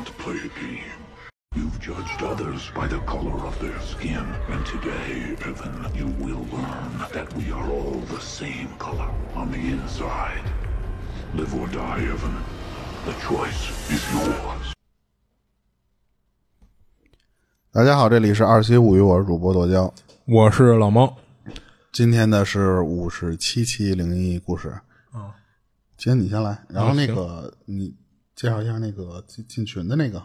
want to play a game. You've judged others by the color of their skin, and today, Evan, you will learn that we are all the same color on the inside. Live or die, Evan. The choice is yours. 大家好，这里是二七物语，我是主播剁椒。我是老猫，今天的是五十七期灵异故事。啊，今天你先来，然后啊那个、你介绍一下那个进进群的那个。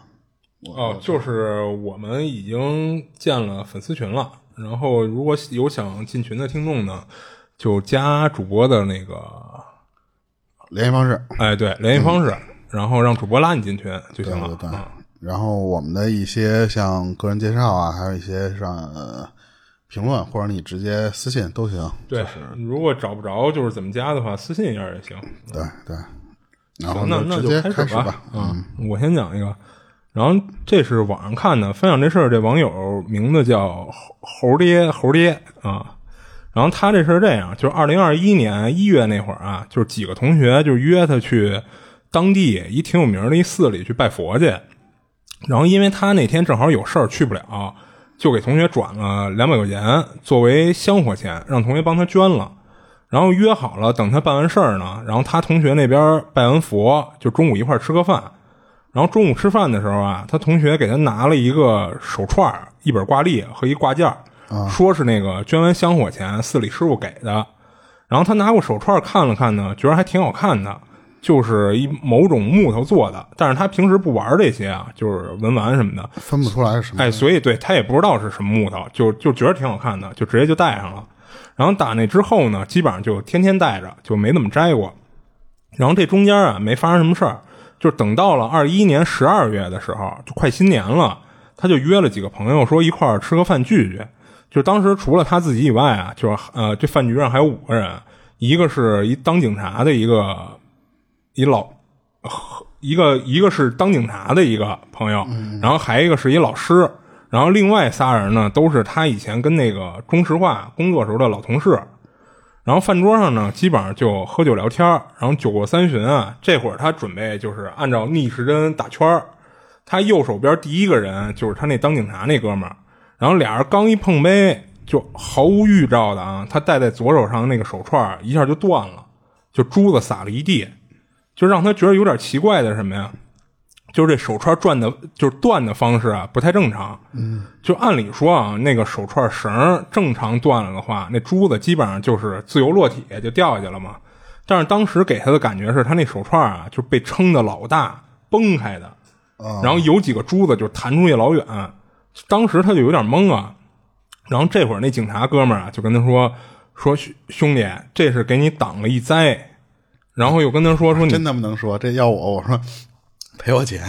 哦，就是我们已经建了粉丝群了，然后如果有想进群的听众呢，就加主播的那个，联系方式，哎，对，联系方式，然后让主播拉你进群就行了。对对对啊然后我们的一些像个人介绍啊，还有一些像、呃、评论，或者你直接私信都行。对，如果找不着就是怎么加的话，私信一下也行。对对，然后行，那那直接开开始吧。嗯，我先讲一个，然后这是网上看的，分享这事儿，这网友名字叫猴猴爹猴爹啊。然后他这事儿这样，就是二零二一年一月那会儿啊，就是几个同学就约他去当地一挺有名的一寺里去拜佛去。然后因为他那天正好有事儿去不了，就给同学转了两百块钱作为香火钱，让同学帮他捐了。然后约好了，等他办完事儿呢，然后他同学那边拜完佛，就中午一块吃个饭。然后中午吃饭的时候啊，他同学给他拿了一个手串儿、一本挂历和一挂件儿，说是那个捐完香火钱寺里师傅给的。然后他拿过手串儿看了看呢，觉得还挺好看的，就是一某种木头做的。但是他平时不玩这些啊，就是文玩什么的，分不出来是什么。哎，所以对他也不知道是什么木头，就就觉得挺好看的，就直接就戴上了。然后打那之后呢，基本上就天天戴着，就没怎么摘过。然后这中间啊没发生什么事儿，就等到了二一年十二月的时候，就快新年了，他就约了几个朋友说一块儿吃个饭聚聚。就当时除了他自己以外啊，就是呃这饭局上还有五个人，一个是一当警察的一个一老一个一个是当警察的一个朋友，然后还一个是一老师，然后另外仨人呢都是他以前跟那个中石化工作时候的老同事。然后饭桌上呢，基本上就喝酒聊天然后酒过三巡啊，这会儿他准备就是按照逆时针打圈他右手边第一个人就是他那当警察那哥们儿，然后俩人刚一碰杯，就毫无预兆的啊，他戴在左手上的那个手串一下就断了，就珠子撒了一地。就让他觉得有点奇怪的是什么呀？就是这手串转的，就是断的方式啊，不太正常。嗯，就按理说啊，那个手串绳正常断了的话，那珠子基本上就是自由落体就掉下去了嘛。但是当时给他的感觉是他那手串啊，就被撑的老大，崩开的，然后有几个珠子就弹出去老远。当时他就有点懵啊。然后这会儿那警察哥们儿啊，就跟他说：“说兄兄弟，这是给你挡了一灾。”然后又跟他说说你真他妈能说，这要我，我说赔我钱，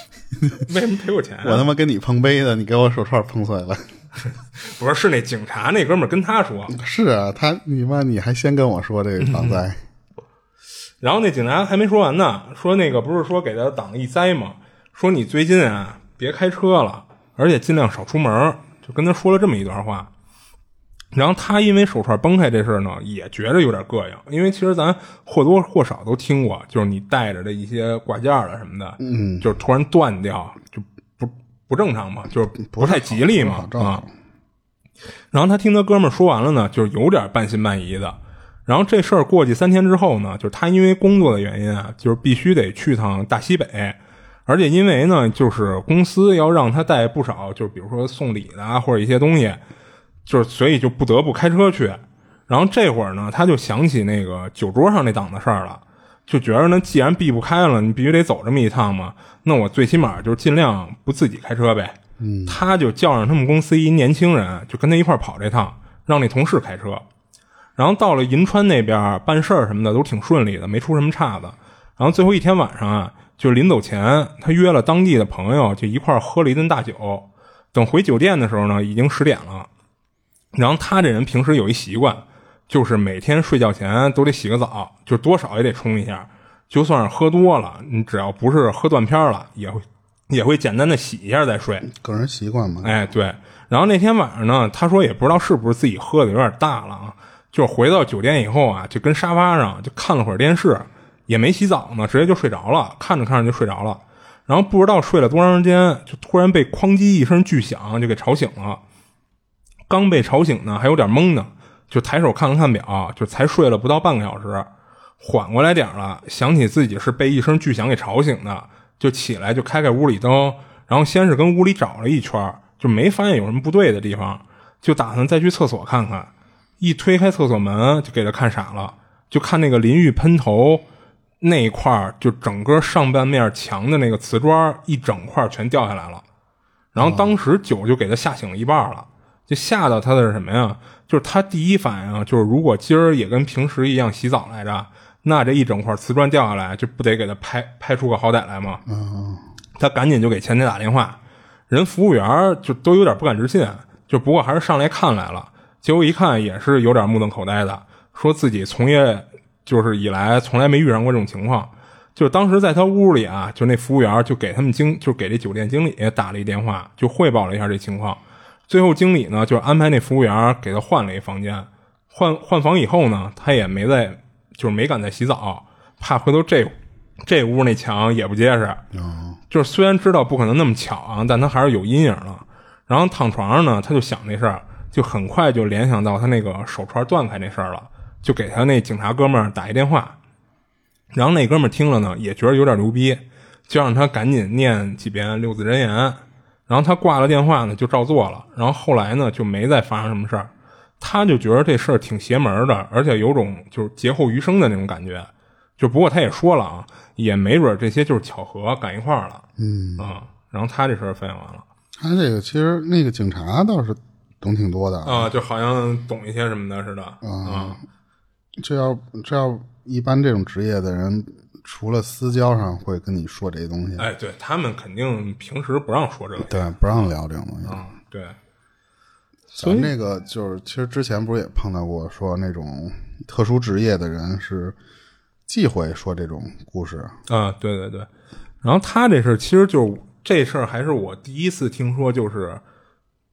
为什么赔我钱、啊？我他妈跟你碰杯的，你给我手串碰碎了。不是，是那警察那哥们儿跟他说，是啊，他你妈你还先跟我说这个防灾，然后那警察还没说完呢，说那个不是说给他挡了一灾吗？说你最近啊别开车了，而且尽量少出门，就跟他说了这么一段话。然后他因为手串崩开这事儿呢，也觉着有点膈应，因为其实咱或多或少都听过，就是你带着的一些挂件儿了什么的，嗯，就是突然断掉，就不不正常嘛，就是不太吉利嘛啊。然后他听他哥们儿说完了呢，就是有点半信半疑的。然后这事儿过去三天之后呢，就是他因为工作的原因啊，就是必须得去趟大西北，而且因为呢，就是公司要让他带不少，就是比如说送礼的啊，或者一些东西，就是所以就不得不开车去。然后这会儿呢，他就想起那个酒桌上那档子事儿了，就觉得呢，既然避不开了，你必须得走这么一趟嘛，那我最起码就尽量不自己开车呗。嗯，他就叫上他们公司一年轻人，就跟他一块儿跑这趟，让那同事开车。然后到了银川那边办事儿什么的都挺顺利的，没出什么岔子。然后最后一天晚上啊，就临走前，他约了当地的朋友，就一块儿喝了一顿大酒。等回酒店的时候呢，已经十点了。然后他这人平时有一习惯，就是每天睡觉前都得洗个澡，就多少也得冲一下。就算是喝多了，你只要不是喝断片了，也会也会简单的洗一下再睡。个人习惯嘛。哎，对。然后那天晚上呢，他说也不知道是不是自己喝的有点大了啊，就是回到酒店以后啊，就跟沙发上就看了会儿电视，也没洗澡呢，直接就睡着了，看着看着就睡着了。然后不知道睡了多长时间，就突然被哐叽一声巨响就给吵醒了。刚被吵醒呢，还有点懵呢，就抬手看了看表，就才睡了不到半个小时，缓过来点了，想起自己是被一声巨响给吵醒的，就起来就开开屋里灯，然后先是跟屋里找了一圈，就没发现有什么不对的地方，就打算再去厕所看看。一推开厕所门，就给他看傻了，就看那个淋浴喷头那一块儿，就整个上半面墙的那个瓷砖一整块全掉下来了。然后当时酒就给他吓醒了一半了，就吓到他的是什么呀？就是他第一反应就是，如果今儿也跟平时一样洗澡来着，那这一整块瓷砖掉下来，就不得给他拍拍出个好歹来吗？他赶紧就给前台打电话，人服务员就都有点不敢置信，就不过还是上来看来了。结果一看也是有点目瞪口呆的，说自己从业就是以来从来没遇上过这种情况。就当时在他屋里啊，就那服务员就给他们经就给这酒店经理打了一电话，就汇报了一下这情况。最后经理呢就安排那服务员给他换了一房间，换换房以后呢，他也没在就是没敢再洗澡，怕回头这这屋那墙也不结实。就是虽然知道不可能那么巧啊，但他还是有阴影了。然后躺床上呢，他就想那事儿。就很快就联想到他那个手串断开那事儿了，就给他那警察哥们儿打一电话，然后那哥们儿听了呢，也觉得有点牛逼，就让他赶紧念几遍六字真言，然后他挂了电话呢，就照做了，然后后来呢就没再发生什么事儿，他就觉得这事儿挺邪门的，而且有种就是劫后余生的那种感觉，就不过他也说了啊，也没准这些就是巧合赶一块儿了，嗯。啊，然后他这事儿分享完了，他这个其实那个警察倒是。懂挺多的啊，就好像懂一些什么的似的。啊。这要这要一般这种职业的人，除了私交上会跟你说这些东西，哎，对他们肯定平时不让说这个，对，不让聊这种东西啊。对，所以那个就是，其实之前不是也碰到过说那种特殊职业的人是忌讳说这种故事啊。对对对，然后他这事其实就这事儿还是我第一次听说，就是。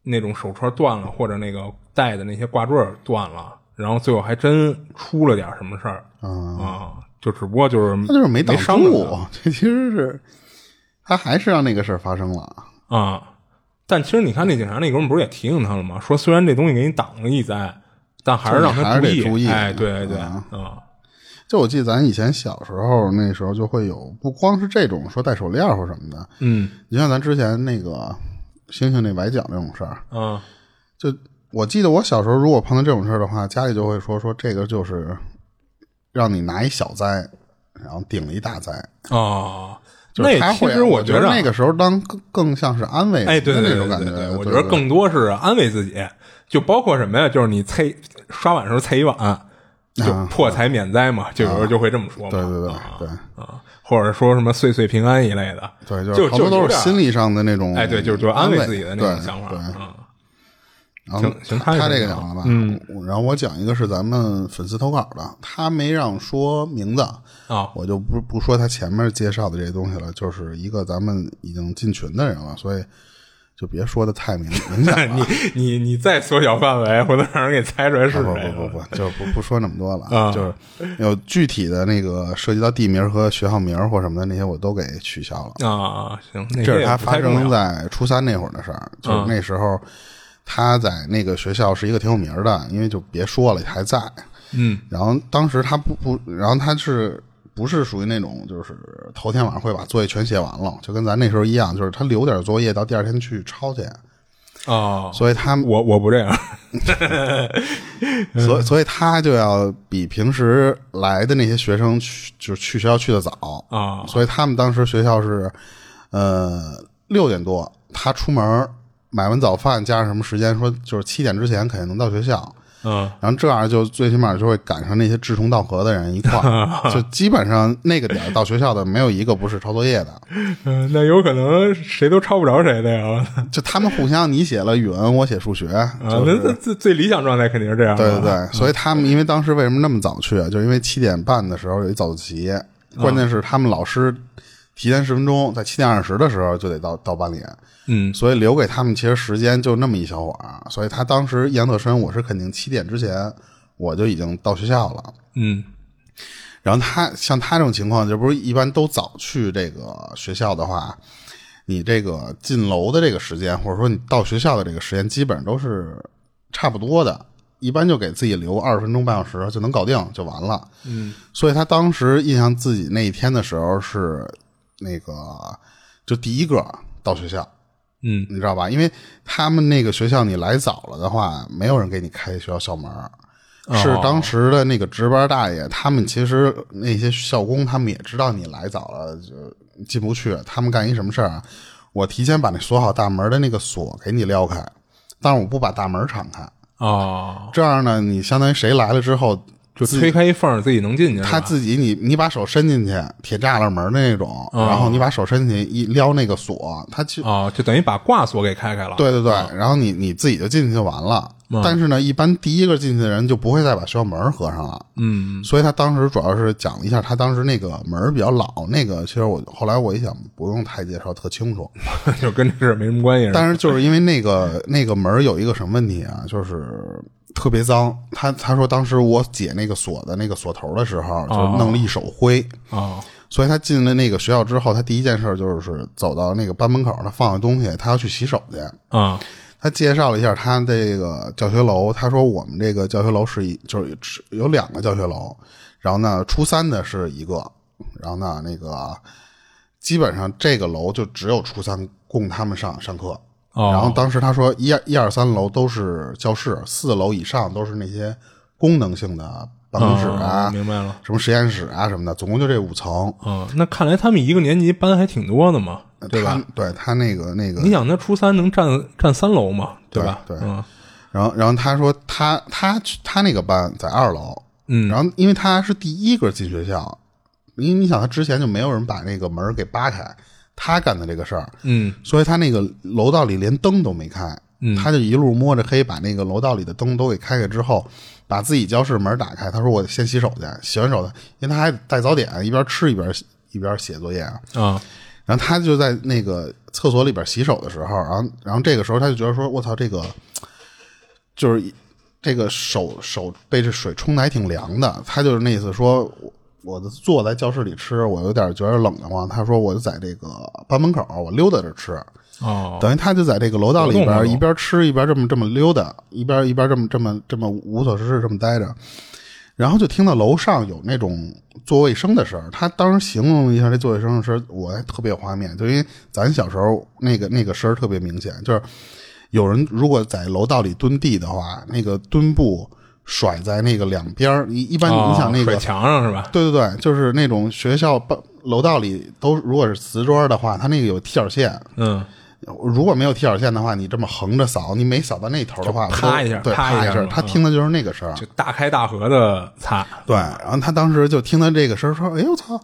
那种手串断了，或者那个戴的那些挂坠断了，然后最后还真出了点什么事儿啊！就只不过就是他就是没挡住，这其实是他还是让那个事儿发生了啊！但其实你看那警察那哥们不是也提醒他了吗？说虽然这东西给你挡了一灾，但还是让他注意。哎，对对啊！就我记得咱以前小时候那时候就会有，不光是这种说戴手链或什么的，嗯，你像咱之前那个。星星那崴脚那种事儿，嗯，就我记得我小时候，如果碰到这种事儿的话，家里就会说说这个就是让你拿一小灾，然后顶了一大灾哦。那其实我觉得那个时候当更更像是安慰，哎，对对对对对，我觉得更多是安慰自己，就包括什么呀？就是你擦刷碗时候擦一碗，就破财免灾嘛，就有时候就会这么说嘛。对对对对啊。或者说什么岁岁平安一类的，对，就好多都是心理上的那种，哎，对，就是就安慰自己的那种想法。然后行，他他这个讲了吧？嗯，然后我讲一个是咱们粉丝投稿的，他没让说名字啊，我就不不说他前面介绍的这些东西了，就是一个咱们已经进群的人了，所以。就别说的太明明显了，你你你再缩小范围，回头让人给猜出来是谁。不不不不，就不不说那么多了，就是有具体的那个涉及到地名和学校名或什么的那些，我都给取消了啊。行，这是他发生在初三那会儿的事儿，就是那时候他在那个学校是一个挺有名的，因为就别说了，还在。嗯，然后当时他不不，然后他是。不是属于那种，就是头天晚上会把作业全写完了，就跟咱那时候一样，就是他留点作业到第二天去抄去。哦，所以他我我不这样，所所以他就要比平时来的那些学生去，就是去学校去的早啊。所以他们当时学校是，呃，六点多他出门买完早饭，加上什么时间，说就是七点之前肯定能到学校。嗯，然后这样就最起码就会赶上那些志同道合的人一块儿，就基本上那个点到学校的没有一个不是抄作业的。嗯，那有可能谁都抄不着谁的呀？就他们互相，你写了语文，我写数学。啊，那最最理想状态肯定是这样。对对对，所以他们因为当时为什么那么早去啊？就因为七点半的时候有一早自习，关键是他们老师提前十分钟，在七点二十的时候就得到到班里。嗯，所以留给他们其实时间就那么一小会儿，所以他当时印象特深。我是肯定七点之前我就已经到学校了。嗯，然后他像他这种情况，就不是一般都早去这个学校的话，你这个进楼的这个时间，或者说你到学校的这个时间，基本上都是差不多的。一般就给自己留二十分钟、半小时就能搞定就完了。嗯，所以他当时印象自己那一天的时候是那个就第一个到学校。嗯，你知道吧？因为他们那个学校你来早了的话，没有人给你开学校校门。是当时的那个值班大爷，他们其实那些校工，他们也知道你来早了就进不去。他们干一什么事儿啊？我提前把那锁好大门的那个锁给你撩开，但是我不把大门敞开。哦，这样呢，你相当于谁来了之后，就推开一缝，自己能进去。他自己，你你把手伸进去，铁栅栏门的那种，然后你把手伸进去一撩那个锁，他就啊，就等于把挂锁给开开了。对对对，然后你你自己就进去就完了。但是呢，一般第一个进去的人就不会再把学校门合上了。嗯，所以他当时主要是讲了一下，他当时那个门比较老，那个其实我后来我一想，不用太介绍特清楚，就跟这事没什么关系。但是就是因为那个那个门有一个什么问题啊，就是特别脏。他他说当时我解那个锁的那个锁头的时候，就弄了一手灰啊。所以他进了那个学校之后，他第一件事就是走到那个班门口，他放下东西，他要去洗手去啊。他介绍了一下他这个教学楼，他说我们这个教学楼是一就是有两个教学楼，然后呢初三的是一个，然后呢那个基本上这个楼就只有初三供他们上上课，然后当时他说一二一二三楼都是教室，四楼以上都是那些功能性的办公室啊，明白了，什么实验室啊什么的，总共就这五层。嗯，那看来他们一个年级班还挺多的嘛。对吧？对他那个那个，你想他初三能占占三楼嘛？对吧？对，然后然后他说他他他那个班在二楼，嗯，然后因为他是第一个进学校，因为你想他之前就没有人把那个门给扒开，他干的这个事儿，嗯，所以他那个楼道里连灯都没开，嗯，他就一路摸着黑把那个楼道里的灯都给开开之后，把自己教室门打开，他说我先洗手去，洗完手呢，因为他还带早点，一边吃一边一边写作业啊，啊。然后他就在那个厕所里边洗手的时候，然后，然后这个时候他就觉得说：“我操，这个就是这个手手被这水冲的还挺凉的。”他就是那意思说：“我坐在教室里吃，我有点觉得冷得慌。”他说：“我就在这个班门口，我溜达着吃。”哦，等于他就在这个楼道里边一边吃一边这么这么溜达，一边一边这么这么这么无所事事这么待着。然后就听到楼上有那种做卫生的声儿，他当时形容一下这做卫生的声我还特别有画面，就因为咱小时候那个那个声儿特别明显，就是有人如果在楼道里蹲地的话，那个蹲布甩在那个两边儿，一一般你想那个墙上是吧？对对对，就是那种学校办楼道里都如果是瓷砖的话，它那个有踢脚线，嗯。如果没有踢脚线的话，你这么横着扫，你每扫到那头的话，啪一下，对，啪一下，他听的就是那个声就大开大合的擦。对，然后他当时就听到这个声说：“哎呦我操！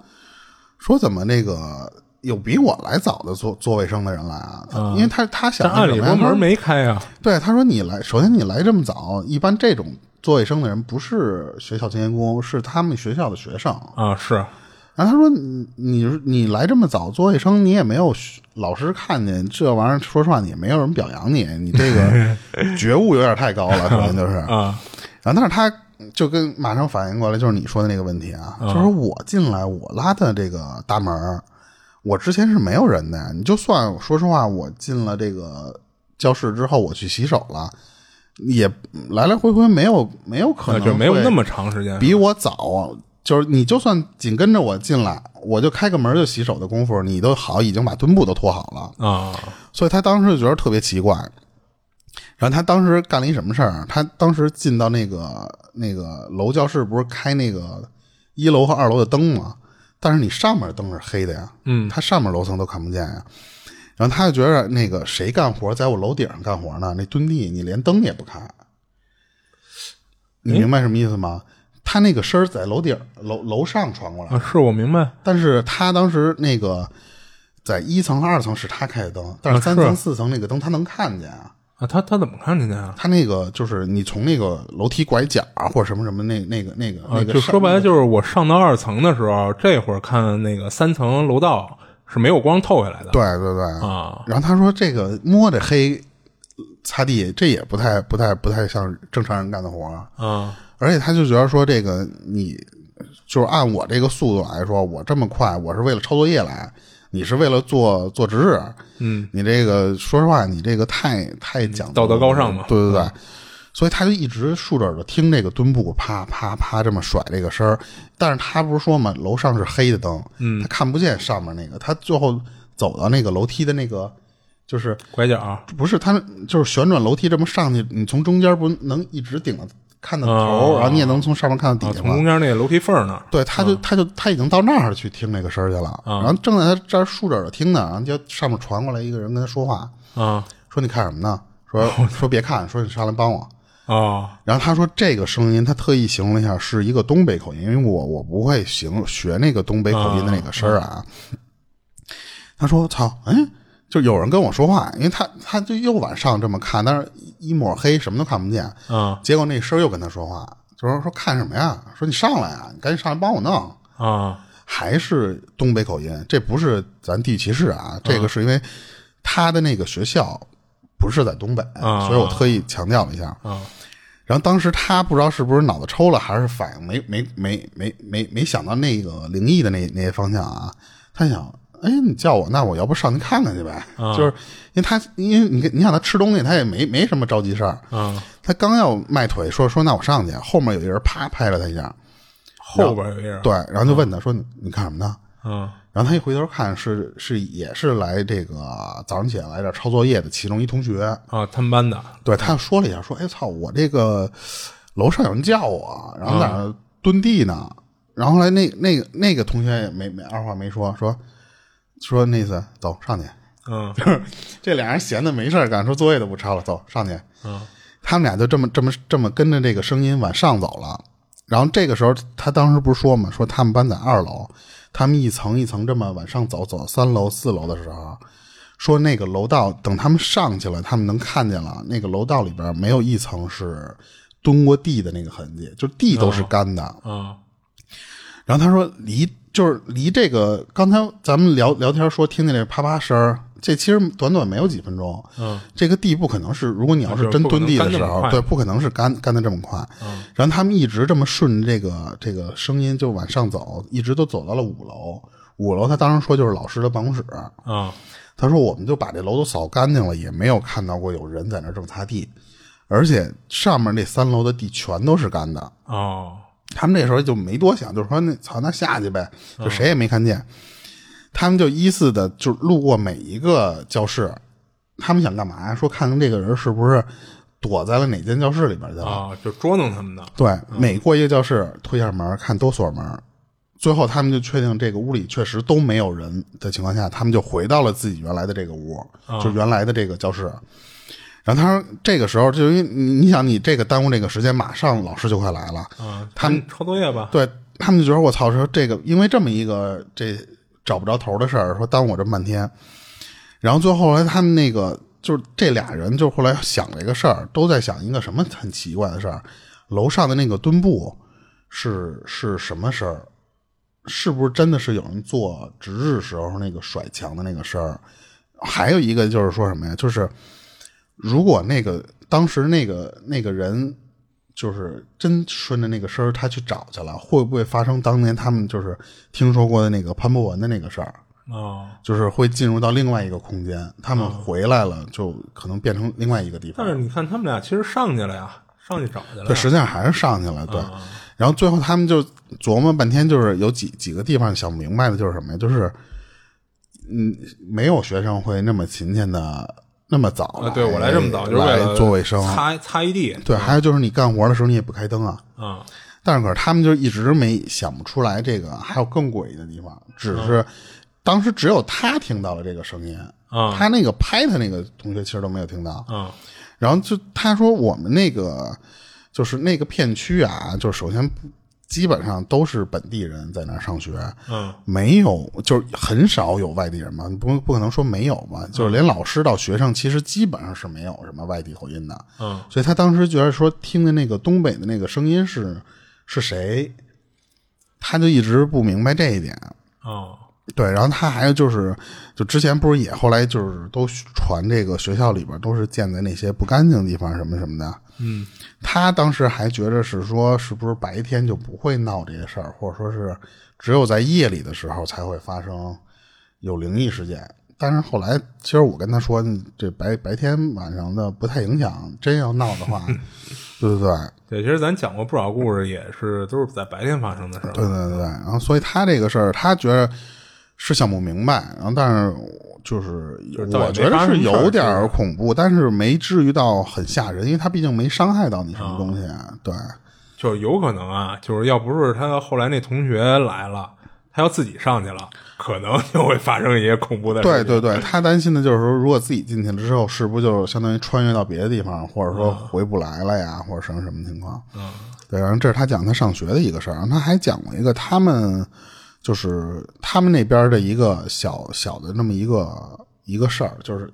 说怎么那个有比我来早的做做卫生的人来啊？因为他他想按理说门没开啊。对，他说你来，首先你来这么早，一般这种做卫生的人不是学校清洁工，是他们学校的学生啊。是。然后他说：“你你你来这么早做卫生，你也没有老师看见这玩意儿。说实话，也没有人表扬你，你这个 觉悟有点太高了，可能就是啊。然后，但是他就跟马上反应过来，就是你说的那个问题啊，就是我进来，我拉的这个大门，我之前是没有人的。你就算说实话，我进了这个教室之后，我去洗手了，也来来回回没有没有可能就没有那么长时间比我早。”就是你就算紧跟着我进来，我就开个门就洗手的功夫，你都好已经把墩布都拖好了啊。所以他当时就觉得特别奇怪。然后他当时干了一什么事儿？他当时进到那个那个楼教室，不是开那个一楼和二楼的灯吗？但是你上面灯是黑的呀，嗯，他上面楼层都看不见呀。然后他就觉得那个谁干活在我楼顶上干活呢？那墩地你连灯也不开，你明白什么意思吗？他那个声儿在楼顶楼楼上传过来啊，是我明白。但是他当时那个在一层和二层是他开的灯，但是三层四层那个灯他能看见啊。啊，他他怎么看见的呀？他那个就是你从那个楼梯拐角啊，或者什么什么那那个那个那个，就说白了就是我上到二层的时候，这会儿看那个三层楼道是没有光透下来的。对对对啊。然后他说这个摸着黑擦地，这也不太不太不太像正常人干的活啊。而且他就觉得说，这个你就是按我这个速度来说，我这么快，我是为了抄作业来，你是为了做做值日，嗯，你这个说实话，你这个太太讲道德高尚嘛对对对。所以他就一直竖着耳朵听这个墩布啪啪啪这么甩这个声儿，但是他不是说嘛，楼上是黑的灯，嗯，他看不见上面那个，他最后走到那个楼梯的那个，就是拐角，不是他就是旋转楼梯这么上去，你从中间不能一直顶着看到头，啊然后你也能从上面看到啊，底下吗？从中间那个楼梯缝儿那儿，对，他就他就他已经到那儿去听那个声儿去了，然后正在他这儿竖着耳朵听呢，然后就上面传过来一个人跟他说话，啊说你看什么呢？说说别看，说你上来帮我。哦然后他说这个声音，他特意形容了一下，是一个东北口音，因为我我不会形学那个东北口音的那个声儿啊。他说：“操，哎，就有人跟我说话，因为他他就又往上这么看，但是一抹黑，什么都看不见。啊结果那声儿又跟他说话，就说说看什么呀？说你上来啊，你赶紧上来帮我弄。啊还是东北口音，这不是咱地域歧视啊，这个是因为他的那个学校不是在东北，啊所以我特意强调了一下。啊然后当时他不知道是不是脑子抽了，还是反应没没没没没没想到那个灵异的那那些方向啊。他想，哎，你叫我，那我要不上去看看去呗？就是因为他，因为你你想他吃东西，他也没没什么着急事儿。啊，他刚要迈腿说说那我上去，后面有一人啪拍了他一下，后边有一人，对，然后就问他说你你看什么呢？嗯然后他一回头看是是也是来这个早上起来来这儿抄作业的其中一同学，啊，他们班的，对他说了一下，说：“哎操，我这个楼上有人叫我，然后在那儿蹲地呢。然后后来那那个那个同学也没没二话没说，说说那意思走上去。嗯 就是这俩人闲的没事儿干，说作业都不抄了，走上去。嗯他们俩就这么这么这么跟着这个声音往上走了。然后这个时候，他当时不是说嘛，说他们班在二楼，他们一层一层这么往上走，走到三楼、四楼的时候，说那个楼道等他们上去了，他们能看见了，那个楼道里边没有一层是蹲过地的那个痕迹，就地都是干的。啊然后他说离就是离这个刚才咱们聊聊天说听见这啪啪声儿，这其实短短没有几分钟。嗯，这个地不可能是，如果你要是真蹲地的时候，对，不可能是干干的这么快。嗯，然后他们一直这么顺着这个这个声音就往上走，一直都走到了五楼。五楼他当时说就是老师的办公室。啊他说我们就把这楼都扫干净了，也没有看到过有人在那儿正擦地，而且上面那三楼的地全都是干的。哦他们那时候就没多想，就是说那操那下去呗，就谁也没看见。他们就依次的就路过每一个教室，他们想干嘛呀？说看看这个人是不是躲在了哪间教室里边去了。啊，就捉弄他们的，对，每过一个教室推下门看都锁门，最后他们就确定这个屋里确实都没有人的情况下，他们就回到了自己原来的这个屋，就原来的这个教室。然后他说，这个时候就因为你你想你这个耽误这个时间，马上老师就快来了，啊，他们抄作业吧，对他们就觉得我操，说这个因为这么一个这找不着头的事儿，说耽误我这么半天。然后最后来他们那个就是这俩人就后来想了一个事儿，都在想一个什么很奇怪的事儿，楼上的那个墩布是是什么声儿？是不是真的是有人做值日时候那个甩墙的那个声儿？还有一个就是说什么呀？就是如果那个当时那个那个人就是真顺着那个声儿他去找去了，会不会发生当年他们就是听说过的那个潘博文的那个事儿？哦，就是会进入到另外一个空间，他们回来了，就可能变成另外一个地方。但是你看他们俩其实上去了呀，上去找去了，对，实际上还是上去了，对。然后最后他们就琢磨半天，就是有几几个地方想不明白的，就是什么呀？就是，嗯，没有学生会那么勤勤的那么早啊，对我来这么早就是为来了做卫生，擦擦一地，对，还有就是你干活的时候你也不开灯啊。嗯但是可是他们就一直没想不出来这个还有更诡异的地方，只是当时只有他听到了这个声音，啊他那个拍他那个同学其实都没有听到。嗯然后就他说我们那个就是那个片区啊，就是首先基本上都是本地人在那儿上学，嗯。没有就是很少有外地人嘛，不不可能说没有嘛，就是连老师到学生其实基本上是没有什么外地口音的，嗯。所以他当时觉得说听的那个东北的那个声音是是谁，他就一直不明白这一点。哦对，然后他还有就是，就之前不是也后来就是都传这个学校里边都是建在那些不干净的地方什么什么的。嗯，他当时还觉着是说，是不是白天就不会闹这些事儿，或者说是只有在夜里的时候才会发生有灵异事件。但是后来，其实我跟他说，这白白天晚上的不太影响，真要闹的话，对对对。对，其实咱讲过不少故事，也是都是在白天发生的事儿。对对对，然后所以他这个事儿，他觉得是想不明白，然后但是就是我觉得是有点恐怖，但是没至于到很吓人，因为他毕竟没伤害到你什么东西。对，就有可能啊，就是要不是他后来那同学来了。他要自己上去了，可能就会发生一些恐怖的。对对对，他担心的就是说，如果自己进去了之后，是不是就相当于穿越到别的地方，或者说回不来了呀，或者什么什么情况？嗯，对。然后这是他讲他上学的一个事儿，他还讲过一个他们就是他们那边的一个小小的那么一个一个事儿，就是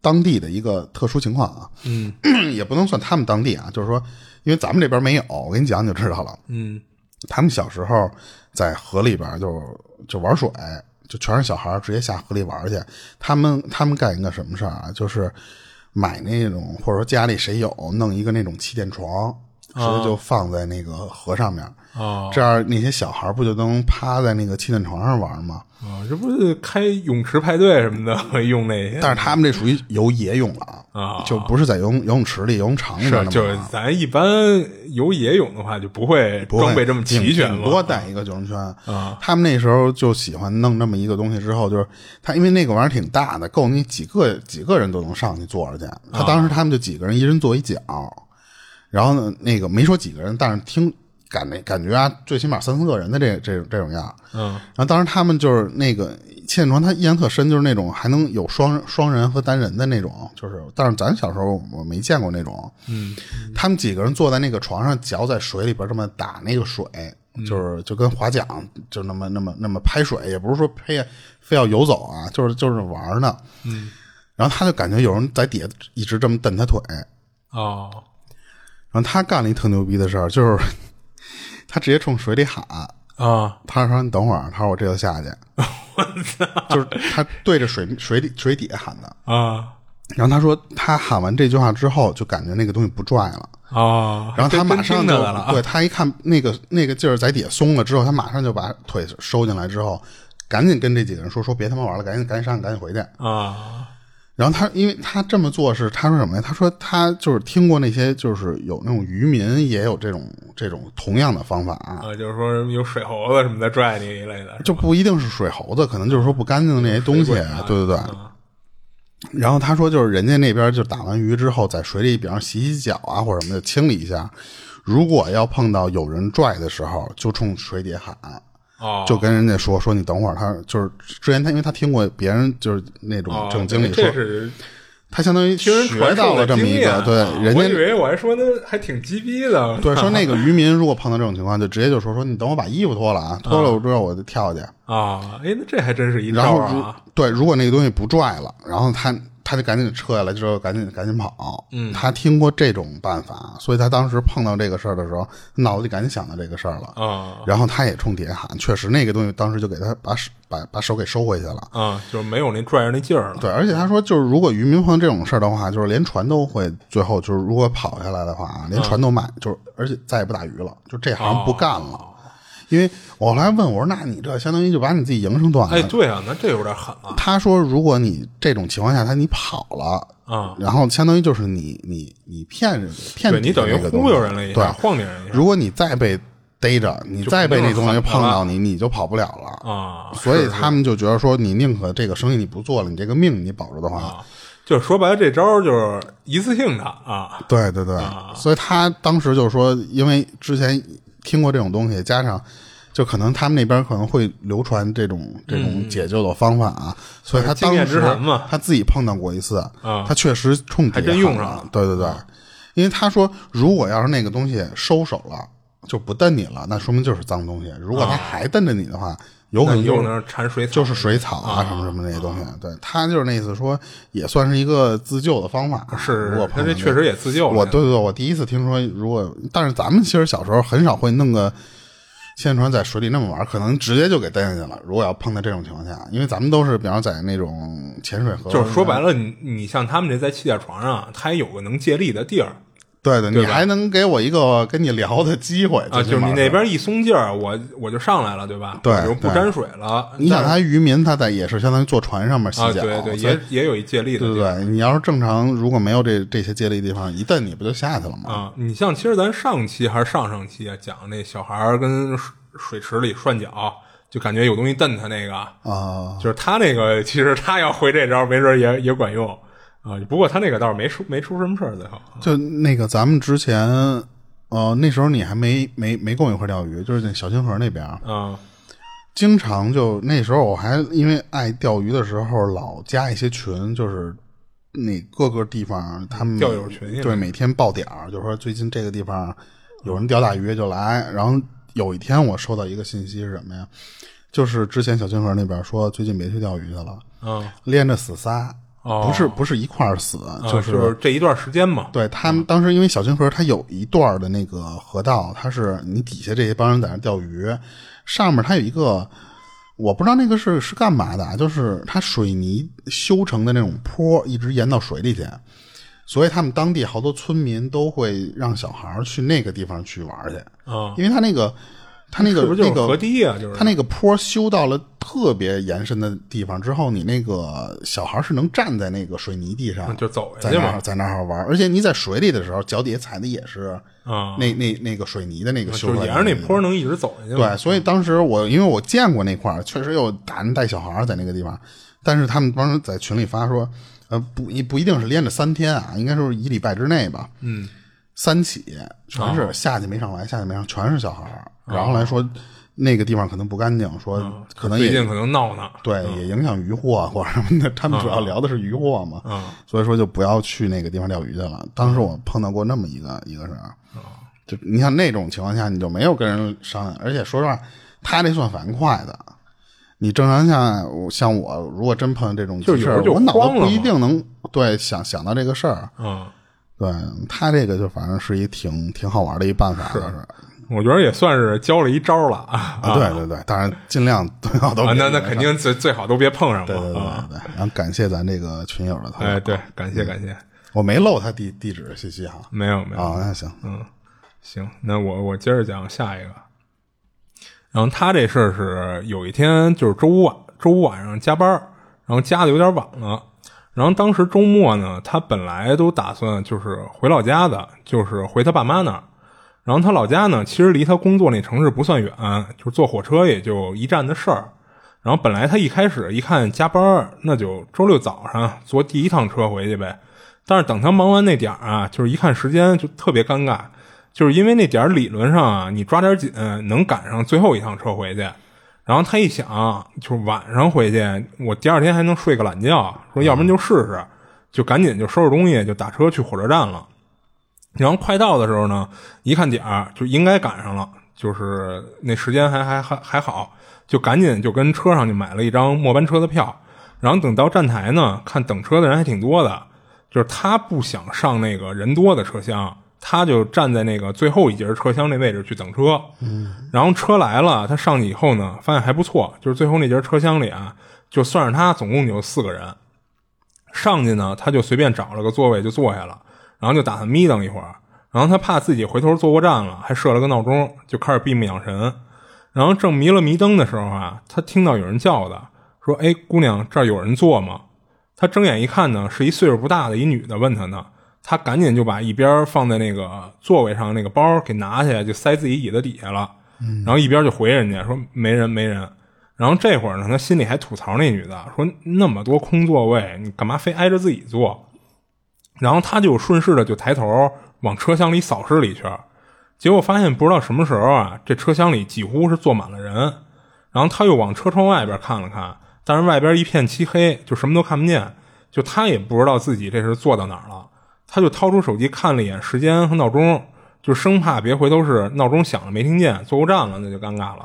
当地的一个特殊情况啊。嗯，也不能算他们当地啊，就是说，因为咱们这边没有，我跟你讲你就知道了。嗯，他们小时候。在河里边就就玩水，就全是小孩直接下河里玩去。他们他们干一个什么事儿啊？就是买那种或者说家里谁有，弄一个那种气垫床，直接就放在那个河上面。啊，这样那些小孩不就能趴在那个气垫床上玩吗？啊，这不是开泳池派对什么的用那些？但是他们这属于游野泳了啊，就不是在游泳游泳池里、游泳场里是，就是咱一般游野泳的话，就不会装备这么齐全了，多带一个救生圈啊。他们那时候就喜欢弄这么一个东西，之后就是他，因为那个玩意儿挺大的，够你几个几个人都能上去坐着去。他当时他们就几个人，一人坐一脚，然后呢，那个没说几个人，但是听。感那感觉啊，最起码三四个人的这这这种样，嗯，然后当时他们就是那个气垫床，他印象特深，就是那种还能有双双人和单人的那种，就是但是咱小时候我没见过那种，嗯，他们几个人坐在那个床上，脚在水里边这么打那个水，就是就跟划桨就那么那么那么拍水，也不是说非非要游走啊，就是就是玩呢，嗯，然后他就感觉有人在底下一直这么蹬他腿，哦，然后他干了一特牛逼的事儿，就是。他直接冲水里喊啊！他说：“你等会儿。”他说：“我这就下去。”我操！就是他对着水水底水底下喊的啊。然后他说，他喊完这句话之后，就感觉那个东西不拽了啊。然后他马上就了，对他一看那个那个劲儿在底下松了之后，他马上就把腿收进来之后，赶紧跟这几个人说：“说别他妈玩了，赶紧赶紧上，赶紧回去啊。”然后他，因为他这么做是他说什么呀？他说他就是听过那些，就是有那种渔民也有这种这种同样的方法啊，就是说有水猴子什么的拽你一类的，就不一定是水猴子，可能就是说不干净的那些东西，对对对。然后他说，就是人家那边就打完鱼之后，在水里，比方洗洗脚啊或者什么的清理一下，如果要碰到有人拽的时候，就冲水底喊。哦，就跟人家说说你等会儿，他就是之前他因为他听过别人就是那种这种经历说，他相当于学到了这么一个对，人家以为我还说那还挺鸡逼的，对，说那个渔民如果碰到这种情况，就直接就说说你等我把衣服脱了啊，脱了之后我就跳下去。啊，哎，那这还真是一招啊，对，如果那个东西不拽了，然后他。他就赶紧撤下来，之后赶紧赶紧跑。嗯，他听过这种办法，所以他当时碰到这个事儿的时候，脑子里赶紧想到这个事儿了。啊，然后他也冲底下喊，确实那个东西当时就给他把手把把手给收回去了。啊，就是没有那拽着那劲儿了。对，而且他说，就是如果渔民碰到这种事儿的话，就是连船都会最后就是如果跑下来的话，连船都卖，就是而且再也不打鱼了，就这行不干了。因为我后来问我说：“那你这相当于就把你自己营生断了。”哎，对啊，那这有点狠了。他说：“如果你这种情况下，他你跑了啊，然后相当于就是你你你骗人骗你等于忽悠人了一下，晃点人。如果你再被逮着，你再被那东西碰到你，你就跑不了了啊。所以他们就觉得说，你宁可这个生意你不做了，你这个命你保住的话，就说白了，这招就是一次性的啊。对对对，所以他当时就说，因为之前。听过这种东西，加上就可能他们那边可能会流传这种这种解救的方法啊，所以他当时他自己碰到过一次，他确实冲还真用上了。对对对，因为他说，如果要是那个东西收手了，就不瞪你了，那说明就是脏东西；如果他还瞪着你的话。有可能就是缠水，就是水草啊，什么什么那些东西。对他就是那意思，说也算是一个自救的方法。是，如果他这确实也自救了。我对对对，我第一次听说，如果但是咱们其实小时候很少会弄个仙剑船在水里那么玩，可能直接就给蹬下去了。如果要碰到这种情况下，因为咱们都是，比方在那种潜水河，就是说白了，你你像他们这在气垫床上，它也有个能借力的地儿。对对，你还能给我一个跟你聊的机会啊！就是你那边一松劲儿，我我就上来了，对吧？对，就不沾水了。你想，他渔民他在也是相当于坐船上面洗脚，对对，也也有一借力的。对对，你要是正常，如果没有这这些借力地方，一蹬你不就下去了吗？啊，你像其实咱上期还是上上期啊，讲那小孩跟水池里涮脚，就感觉有东西蹬他那个啊，就是他那个，其实他要回这招，没准也也管用。啊，不过他那个倒是没出没出什么事儿，最后就那个咱们之前，呃，那时候你还没没没跟我一块钓鱼，就是那小清河那边啊，经常就那时候我还因为爱钓鱼的时候老加一些群，就是那各个地方他们钓友群，对，每天报点儿，就说最近这个地方有人钓大鱼就来。然后有一天我收到一个信息是什么呀？就是之前小清河那边说最近别去钓鱼去了，嗯，连着死仨。不是不是一块儿死，就是这一段时间嘛。对他们当时因为小清河它有一段的那个河道，它是你底下这些帮人在那钓鱼，上面它有一个我不知道那个是是干嘛的，就是它水泥修成的那种坡，一直延到水里去，所以他们当地好多村民都会让小孩去那个地方去玩去啊，因为他那个。他那个那个河堤啊，就是他那个坡修到了特别延伸的地方之后，你那个小孩是能站在那个水泥地上就走在那儿在那儿玩，而且你在水里的时候，脚底下踩的也是啊，那那那个水泥的那个修就沿着那坡能一直走下去。对，所以当时我因为我见过那块儿，确实有大人带小孩在那个地方，但是他们当时在群里发说，呃，不一不一定是连着三天啊，应该是一礼拜之内吧。嗯，三起全是下去没上来，下去没上，全是小孩儿。然后来说，那个地方可能不干净，说可能最近可能闹呢，对，也影响渔获或者什么的。他们主要聊的是渔获嘛，所以说就不要去那个地方钓鱼去了。当时我碰到过那么一个一个事儿，就你像那种情况下，你就没有跟人商量，而且说实话，他这算反应快的。你正常像像我，如果真碰到这种事儿，我脑子不一定能对想想到这个事儿。嗯，对他这个就反正是一挺挺好玩的一办法，是是。我觉得也算是教了一招了啊！对对对，当然尽量最好都那那肯定最最好都别碰上嘛。对对对对，然后感谢咱这个群友的投哎，对，感谢感谢，我没漏他地地址信息哈。没有没有啊，那行嗯行，那我我接着讲下一个。然后他这事儿是有一天就是周五晚周五晚上加班，然后加的有点晚了。然后当时周末呢，他本来都打算就是回老家的，就是回他爸妈那儿。然后他老家呢，其实离他工作那城市不算远，就是坐火车也就一站的事儿。然后本来他一开始一看加班，那就周六早上坐第一趟车回去呗。但是等他忙完那点儿啊，就是一看时间就特别尴尬，就是因为那点儿理论上啊，你抓点紧能赶上最后一趟车回去。然后他一想，就是晚上回去，我第二天还能睡个懒觉，说要不然就试试，就赶紧就收拾东西就打车去火车站了。然后快到的时候呢，一看点儿就应该赶上了，就是那时间还还还还好，就赶紧就跟车上就买了一张末班车的票。然后等到站台呢，看等车的人还挺多的，就是他不想上那个人多的车厢，他就站在那个最后一节车厢那位置去等车。嗯。然后车来了，他上去以后呢，发现还不错，就是最后那节车厢里啊，就算是他总共就四个人。上去呢，他就随便找了个座位就坐下了。然后就打算眯瞪一会儿，然后他怕自己回头坐过站了，还设了个闹钟，就开始闭目养神。然后正迷了迷瞪的时候啊，他听到有人叫的，说：“哎，姑娘，这儿有人坐吗？”他睁眼一看呢，是一岁数不大的一女的问他呢。他赶紧就把一边放在那个座位上那个包给拿下来，就塞自己椅子底下了。然后一边就回人家说：“没人，没人。”然后这会儿呢，他心里还吐槽那女的说：“那么多空座位，你干嘛非挨着自己坐？”然后他就顺势的就抬头往车厢里扫视了一圈，结果发现不知道什么时候啊，这车厢里几乎是坐满了人。然后他又往车窗外边看了看，但是外边一片漆黑，就什么都看不见。就他也不知道自己这是坐到哪儿了，他就掏出手机看了一眼时间和闹钟，就生怕别回头是闹钟响了没听见，坐过站了，那就尴尬了。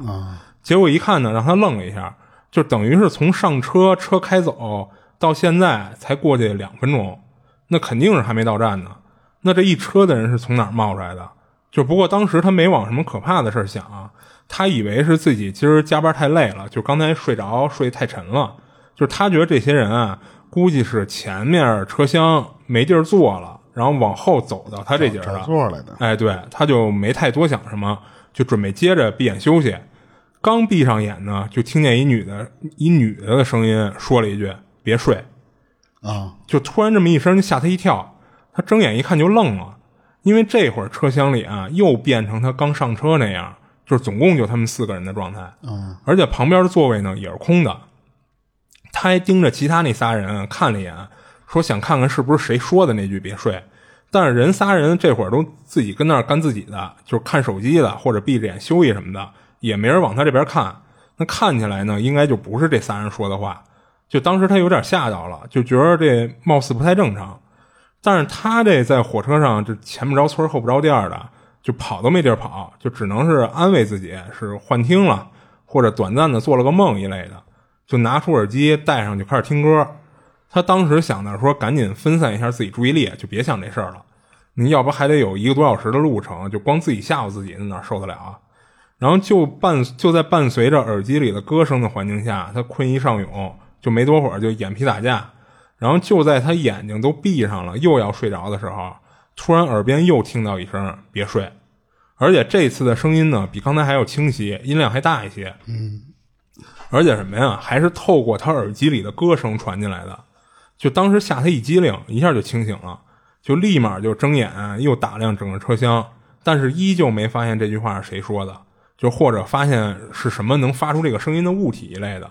结果一看呢，让他愣了一下，就等于是从上车车开走到现在才过去两分钟。那肯定是还没到站呢，那这一车的人是从哪儿冒出来的？就不过当时他没往什么可怕的事想，他以为是自己今儿加班太累了，就刚才睡着睡太沉了，就是他觉得这些人啊，估计是前面车厢没地儿坐了，然后往后走到他这节找的。座来的。哎，对，他就没太多想什么，就准备接着闭眼休息。刚闭上眼呢，就听见一女的一女的的声音说了一句：“别睡。”啊，就突然这么一声，就吓他一跳。他睁眼一看就愣了，因为这会儿车厢里啊又变成他刚上车那样，就是总共就他们四个人的状态。嗯，而且旁边的座位呢也是空的。他还盯着其他那仨人看了一眼，说想看看是不是谁说的那句“别睡”。但是人仨人这会儿都自己跟那儿干自己的，就是看手机的或者闭着眼休息什么的，也没人往他这边看。那看起来呢，应该就不是这仨人说的话。就当时他有点吓到了，就觉得这貌似不太正常。但是他这在火车上这前不着村后不着店的，就跑都没地儿跑，就只能是安慰自己是幻听了，或者短暂的做了个梦一类的，就拿出耳机戴上就开始听歌。他当时想的说，赶紧分散一下自己注意力，就别想这事儿了。你要不还得有一个多小时的路程，就光自己吓唬自己，那哪受得了啊？然后就伴就在伴随着耳机里的歌声的环境下，他困意上涌，就没多会儿就眼皮打架。然后就在他眼睛都闭上了，又要睡着的时候，突然耳边又听到一声“别睡”，而且这次的声音呢，比刚才还要清晰，音量还大一些。嗯，而且什么呀，还是透过他耳机里的歌声传进来的。就当时吓他一激灵，一下就清醒了，就立马就睁眼又打量整个车厢，但是依旧没发现这句话是谁说的，就或者发现是什么能发出这个声音的物体一类的。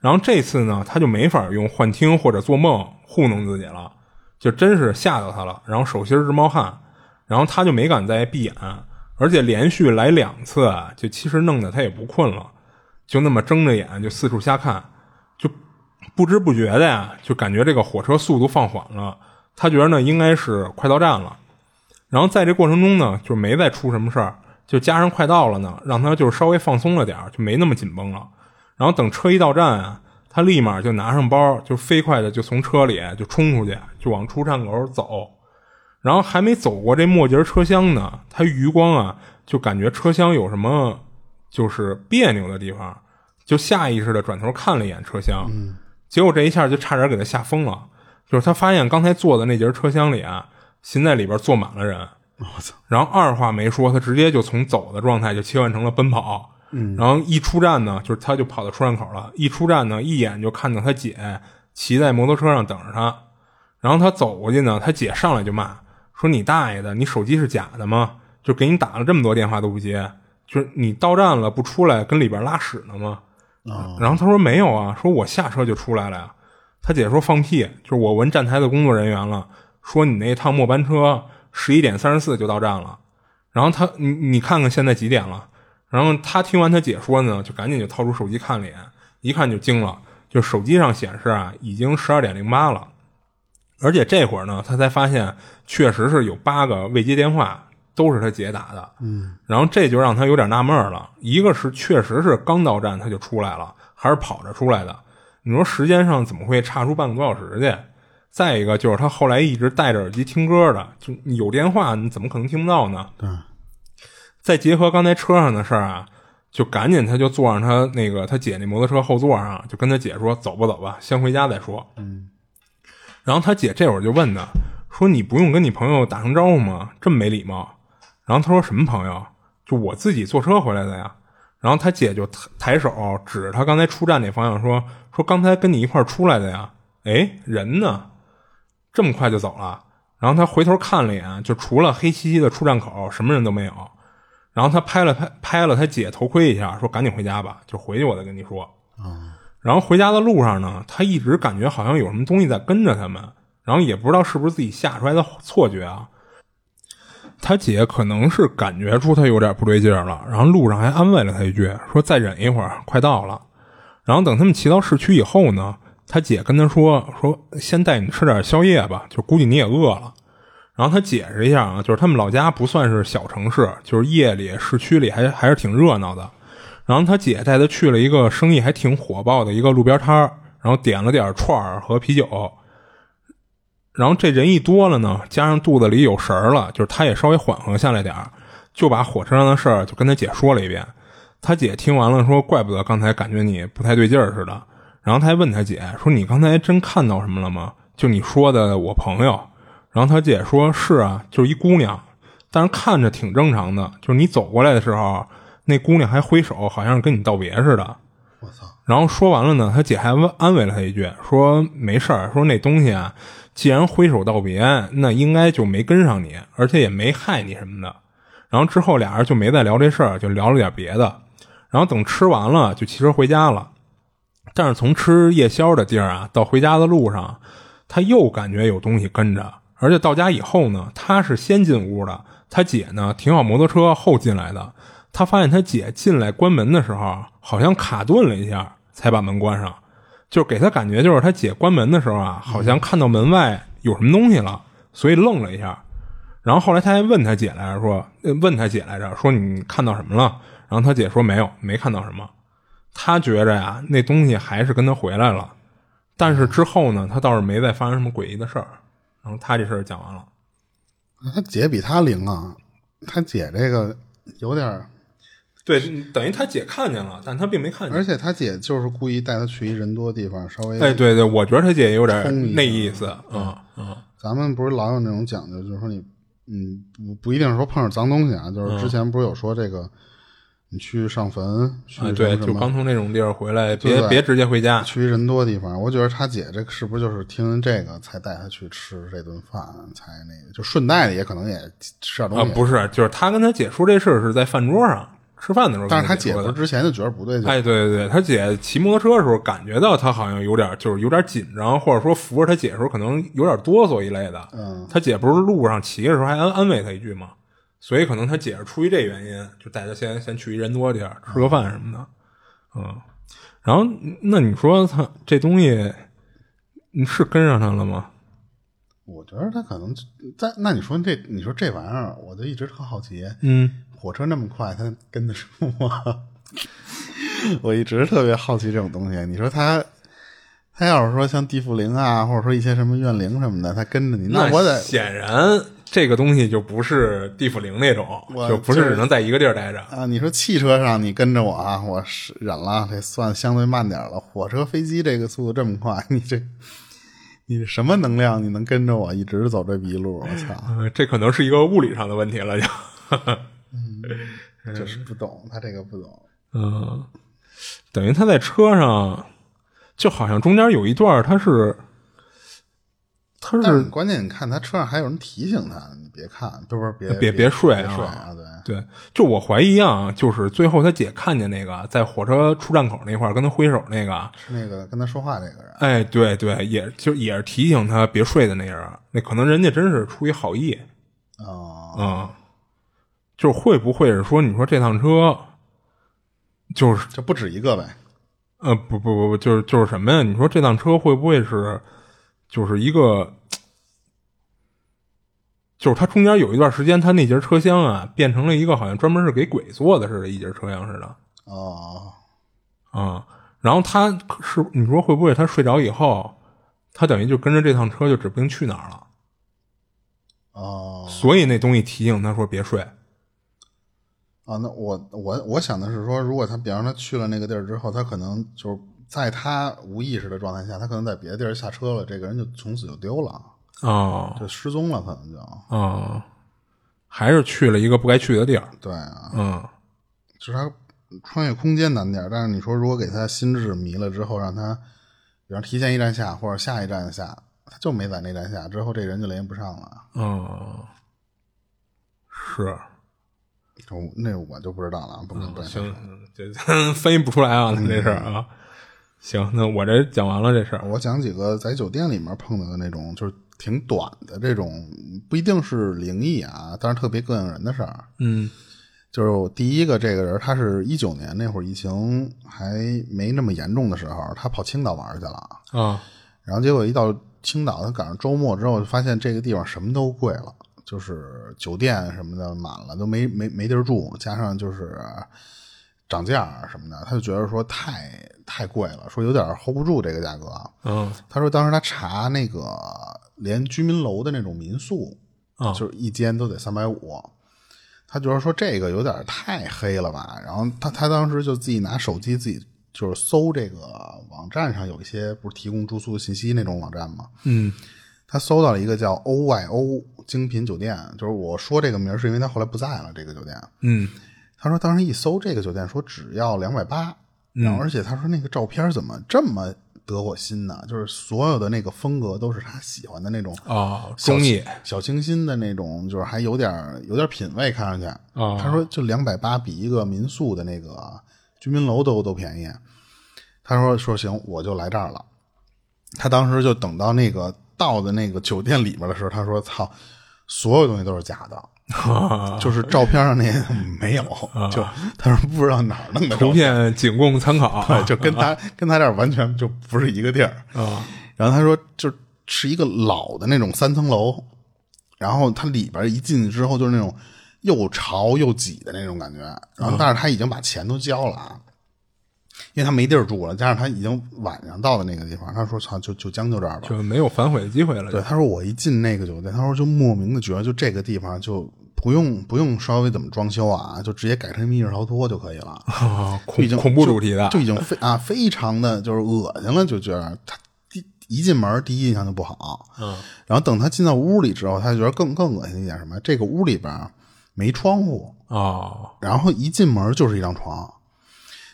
然后这次呢，他就没法用幻听或者做梦糊弄自己了，就真是吓到他了，然后手心直冒汗，然后他就没敢再闭眼，而且连续来两次，就其实弄得他也不困了，就那么睁着眼就四处瞎看，不知不觉的呀，就感觉这个火车速度放缓了，他觉得呢应该是快到站了，然后在这过程中呢，就没再出什么事儿，就加上快到了呢，让他就稍微放松了点儿就没那么紧绷了。然后等车一到站啊，他立马就拿上包，就飞快的就从车里就冲出去，就往出站口走。然后还没走过这末节车厢呢，他余光啊就感觉车厢有什么就是别扭的地方，就下意识的转头看了一眼车厢。结果这一下就差点给他吓疯了，就是他发现刚才坐的那节车厢里啊，现在里边坐满了人。我操！然后二话没说，他直接就从走的状态就切换成了奔跑。嗯，然后一出站呢，就是他就跑到出站口了。一出站呢，一眼就看到他姐骑在摩托车上等着他。然后他走过去呢，他姐上来就骂说：“你大爷的，你手机是假的吗？就给你打了这么多电话都不接，就是你到站了不出来跟里边拉屎呢吗？”然后他说：“没有啊，说我下车就出来了呀。”他姐说：“放屁，就是我闻站台的工作人员了，说你那趟末班车十一点三十四就到站了。然后他你你看看现在几点了？”然后他听完他姐说呢，就赶紧就掏出手机看了一眼，一看就惊了，就手机上显示啊，已经十二点零八了，而且这会儿呢，他才发现确实是有八个未接电话都是他姐打的，嗯，然后这就让他有点纳闷了，一个是确实是刚到站他就出来了，还是跑着出来的？你说时间上怎么会差出半个多小时去？再一个就是他后来一直戴着耳机听歌的，就有电话你怎么可能听不到呢？对。再结合刚才车上的事儿啊，就赶紧他就坐上他那个他姐那摩托车后座上，就跟他姐说：“走吧，走吧，先回家再说。”嗯。然后他姐这会儿就问他说：“你不用跟你朋友打声招呼吗？这么没礼貌。”然后他说：“什么朋友？就我自己坐车回来的呀。”然后他姐就抬手指着他刚才出站那方向说：“说刚才跟你一块出来的呀。”哎，人呢？这么快就走了？然后他回头看了一眼，就除了黑漆漆的出站口，什么人都没有。然后他拍了拍拍了他姐头盔一下，说：“赶紧回家吧，就回去我再跟你说。”然后回家的路上呢，他一直感觉好像有什么东西在跟着他们，然后也不知道是不是自己吓出来的错觉啊。他姐可能是感觉出他有点不对劲了，然后路上还安慰了他一句，说：“再忍一会儿，快到了。”然后等他们骑到市区以后呢，他姐跟他说：“说先带你吃点宵夜吧，就估计你也饿了。”然后他解释一下啊，就是他们老家不算是小城市，就是夜里市区里还还是挺热闹的。然后他姐带他去了一个生意还挺火爆的一个路边摊，然后点了点串儿和啤酒。然后这人一多了呢，加上肚子里有食儿了，就是他也稍微缓和下来点儿，就把火车上的事儿就跟他姐说了一遍。他姐听完了说：“怪不得刚才感觉你不太对劲儿似的。”然后他还问他姐说：“你刚才真看到什么了吗？就你说的我朋友。”然后他姐说：“是啊，就是一姑娘，但是看着挺正常的。就是你走过来的时候，那姑娘还挥手，好像是跟你道别似的。”我操！然后说完了呢，他姐还安慰了他一句，说：“没事儿，说那东西啊，既然挥手道别，那应该就没跟上你，而且也没害你什么的。”然后之后俩人就没再聊这事儿，就聊了点别的。然后等吃完了，就骑车回家了。但是从吃夜宵的地儿啊，到回家的路上，他又感觉有东西跟着。而且到家以后呢，他是先进屋的，他姐呢停好摩托车后进来的。他发现他姐进来关门的时候，好像卡顿了一下，才把门关上。就给他感觉就是他姐关门的时候啊，好像看到门外有什么东西了，所以愣了一下。然后后来他还问他姐来着，说问他姐来着，说你看到什么了？然后他姐说没有，没看到什么。他觉着呀，那东西还是跟他回来了。但是之后呢，他倒是没再发生什么诡异的事儿。然后他这事儿讲完了。他姐比他灵啊，他姐这个有点对，等于他姐看见了，但他并没看见。而且他姐就是故意带他去一人多地方，稍微哎，对对，我觉得他姐有点那意思。嗯嗯，咱们不是老有那种讲究，就是说你。嗯，不不一定说碰上脏东西啊，就是之前不是有说这个，你去上坟，去对，就刚从那种地儿回来，别别直接回家，去人多地方。我觉得他姐这是不是就是听这个才带他去吃这顿饭，才那个就顺带的也可能也吃点东西。不是，就是他跟他姐说这事儿是在饭桌上。吃饭的时候，但是他姐夫之前就觉得不对劲。哎，对对对，他姐骑摩托车的时候，感觉到他好像有点，就是有点紧张，或者说扶着他姐的时候，可能有点哆嗦一类的。嗯，他姐不是路上骑的时候还安安慰他一句吗，所以可能他姐是出于这原因，就带他先先去一人多地儿吃个饭什么的。嗯，然后那你说他这东西，你是跟上他了吗？我觉得他可能在。那你说这，你说这玩意儿，我就一直特好奇。嗯。火车那么快，他跟得上吗？我一直特别好奇这种东西。你说他，他要是说像地缚灵啊，或者说一些什么怨灵什么的，他跟着你，那我得显然这个东西就不是地缚灵那种，就不是只能在一个地儿待着啊。你说汽车上你跟着我啊，我是忍了，这算相对慢点了。火车、飞机这个速度这么快，你这你什么能量？你能跟着我一直走这一路？我操！这可能是一个物理上的问题了，就。嗯，就是不懂，他这个不懂。嗯，等于他在车上，就好像中间有一段，他是，他是关键。你看他车上还有人提醒他，你别看，不是别别别睡啊！对对，就我怀疑啊，就是最后他姐看见那个在火车出站口那块跟他挥手那个，是那个跟他说话那个人。哎，对对，也就也是提醒他别睡的那人。那可能人家真是出于好意。哦，嗯。就是会不会是说，你说这趟车，就是就不止一个呗？呃，不不不不，就是就是什么呀？你说这趟车会不会是，就是一个，就是它中间有一段时间，它那节车厢啊，变成了一个好像专门是给鬼坐的似的，一节车厢似的。哦，啊，然后他是你说会不会他睡着以后，他等于就跟着这趟车就指不定去哪儿了？哦，所以那东西提醒他说别睡。啊，那我我我想的是说，如果他比方说他去了那个地儿之后，他可能就是在他无意识的状态下，他可能在别的地儿下车了，这个人就从此就丢了啊，就失踪了，可能就啊，还是去了一个不该去的地儿。对啊，嗯，就是他穿越空间难点但是你说如果给他心智迷了之后，让他比方提前一站下或者下一站下，他就没在那站下，之后这人就联系不上了。嗯，是。那我就不知道了，不能行，这 翻译不出来啊，这事儿啊。行，那我这讲完了这事儿。我讲几个在酒店里面碰到的那种，就是挺短的这种，不一定是灵异啊，但是特别膈应人的事儿。嗯，就是我第一个这个人，他是一九年那会儿疫情还没那么严重的时候，他跑青岛玩去了啊。然后结果一到青岛，他赶上周末之后，就发现这个地方什么都贵了。就是酒店什么的满了，都没没没地儿住，加上就是涨价什么的，他就觉得说太太贵了，说有点 hold 不住这个价格。嗯，他说当时他查那个连居民楼的那种民宿，就是一间都得三百五，他觉得说这个有点太黑了吧，然后他他当时就自己拿手机自己就是搜这个网站上有一些不是提供住宿信息那种网站嘛？嗯，他搜到了一个叫 OYO 精品酒店，就是我说这个名儿是因为他后来不在了这个酒店。嗯，他说当时一搜这个酒店说只要两百八，然后而且他说那个照片怎么这么得我心呢？就是所有的那个风格都是他喜欢的那种啊，小工艺小清新的那种，就是还有点有点品味，看上去。啊他说就两百八比一个民宿的那个居民楼都都便宜。他说说行，我就来这儿了。他当时就等到那个到的那个酒店里面的时候，他说操，所有东西都是假的，就是照片上那些没有，就他说不知道哪儿弄的图片仅供参考。对，就跟他跟他这儿完全就不是一个地儿。啊。然后他说，就是一个老的那种三层楼，然后它里边一进去之后就是那种又潮又挤的那种感觉。然后，但是他已经把钱都交了啊，因为他没地儿住了，加上他已经晚上到的那个地方，他说：“操，就就将就这儿吧。”就没有反悔的机会了。对，他说我一进那个酒店，他说就莫名的觉得就这个地方就不用不用稍微怎么装修啊，就直接改成密室逃脱就可以了。啊，就已经恐恐怖主题的就，就已经非啊非常的就是恶心了，就觉得他第一进门第一印象就不好。嗯，然后等他进到屋里之后，他就觉得更更恶心一点什么？这个屋里边没窗户，哦，然后一进门就是一张床。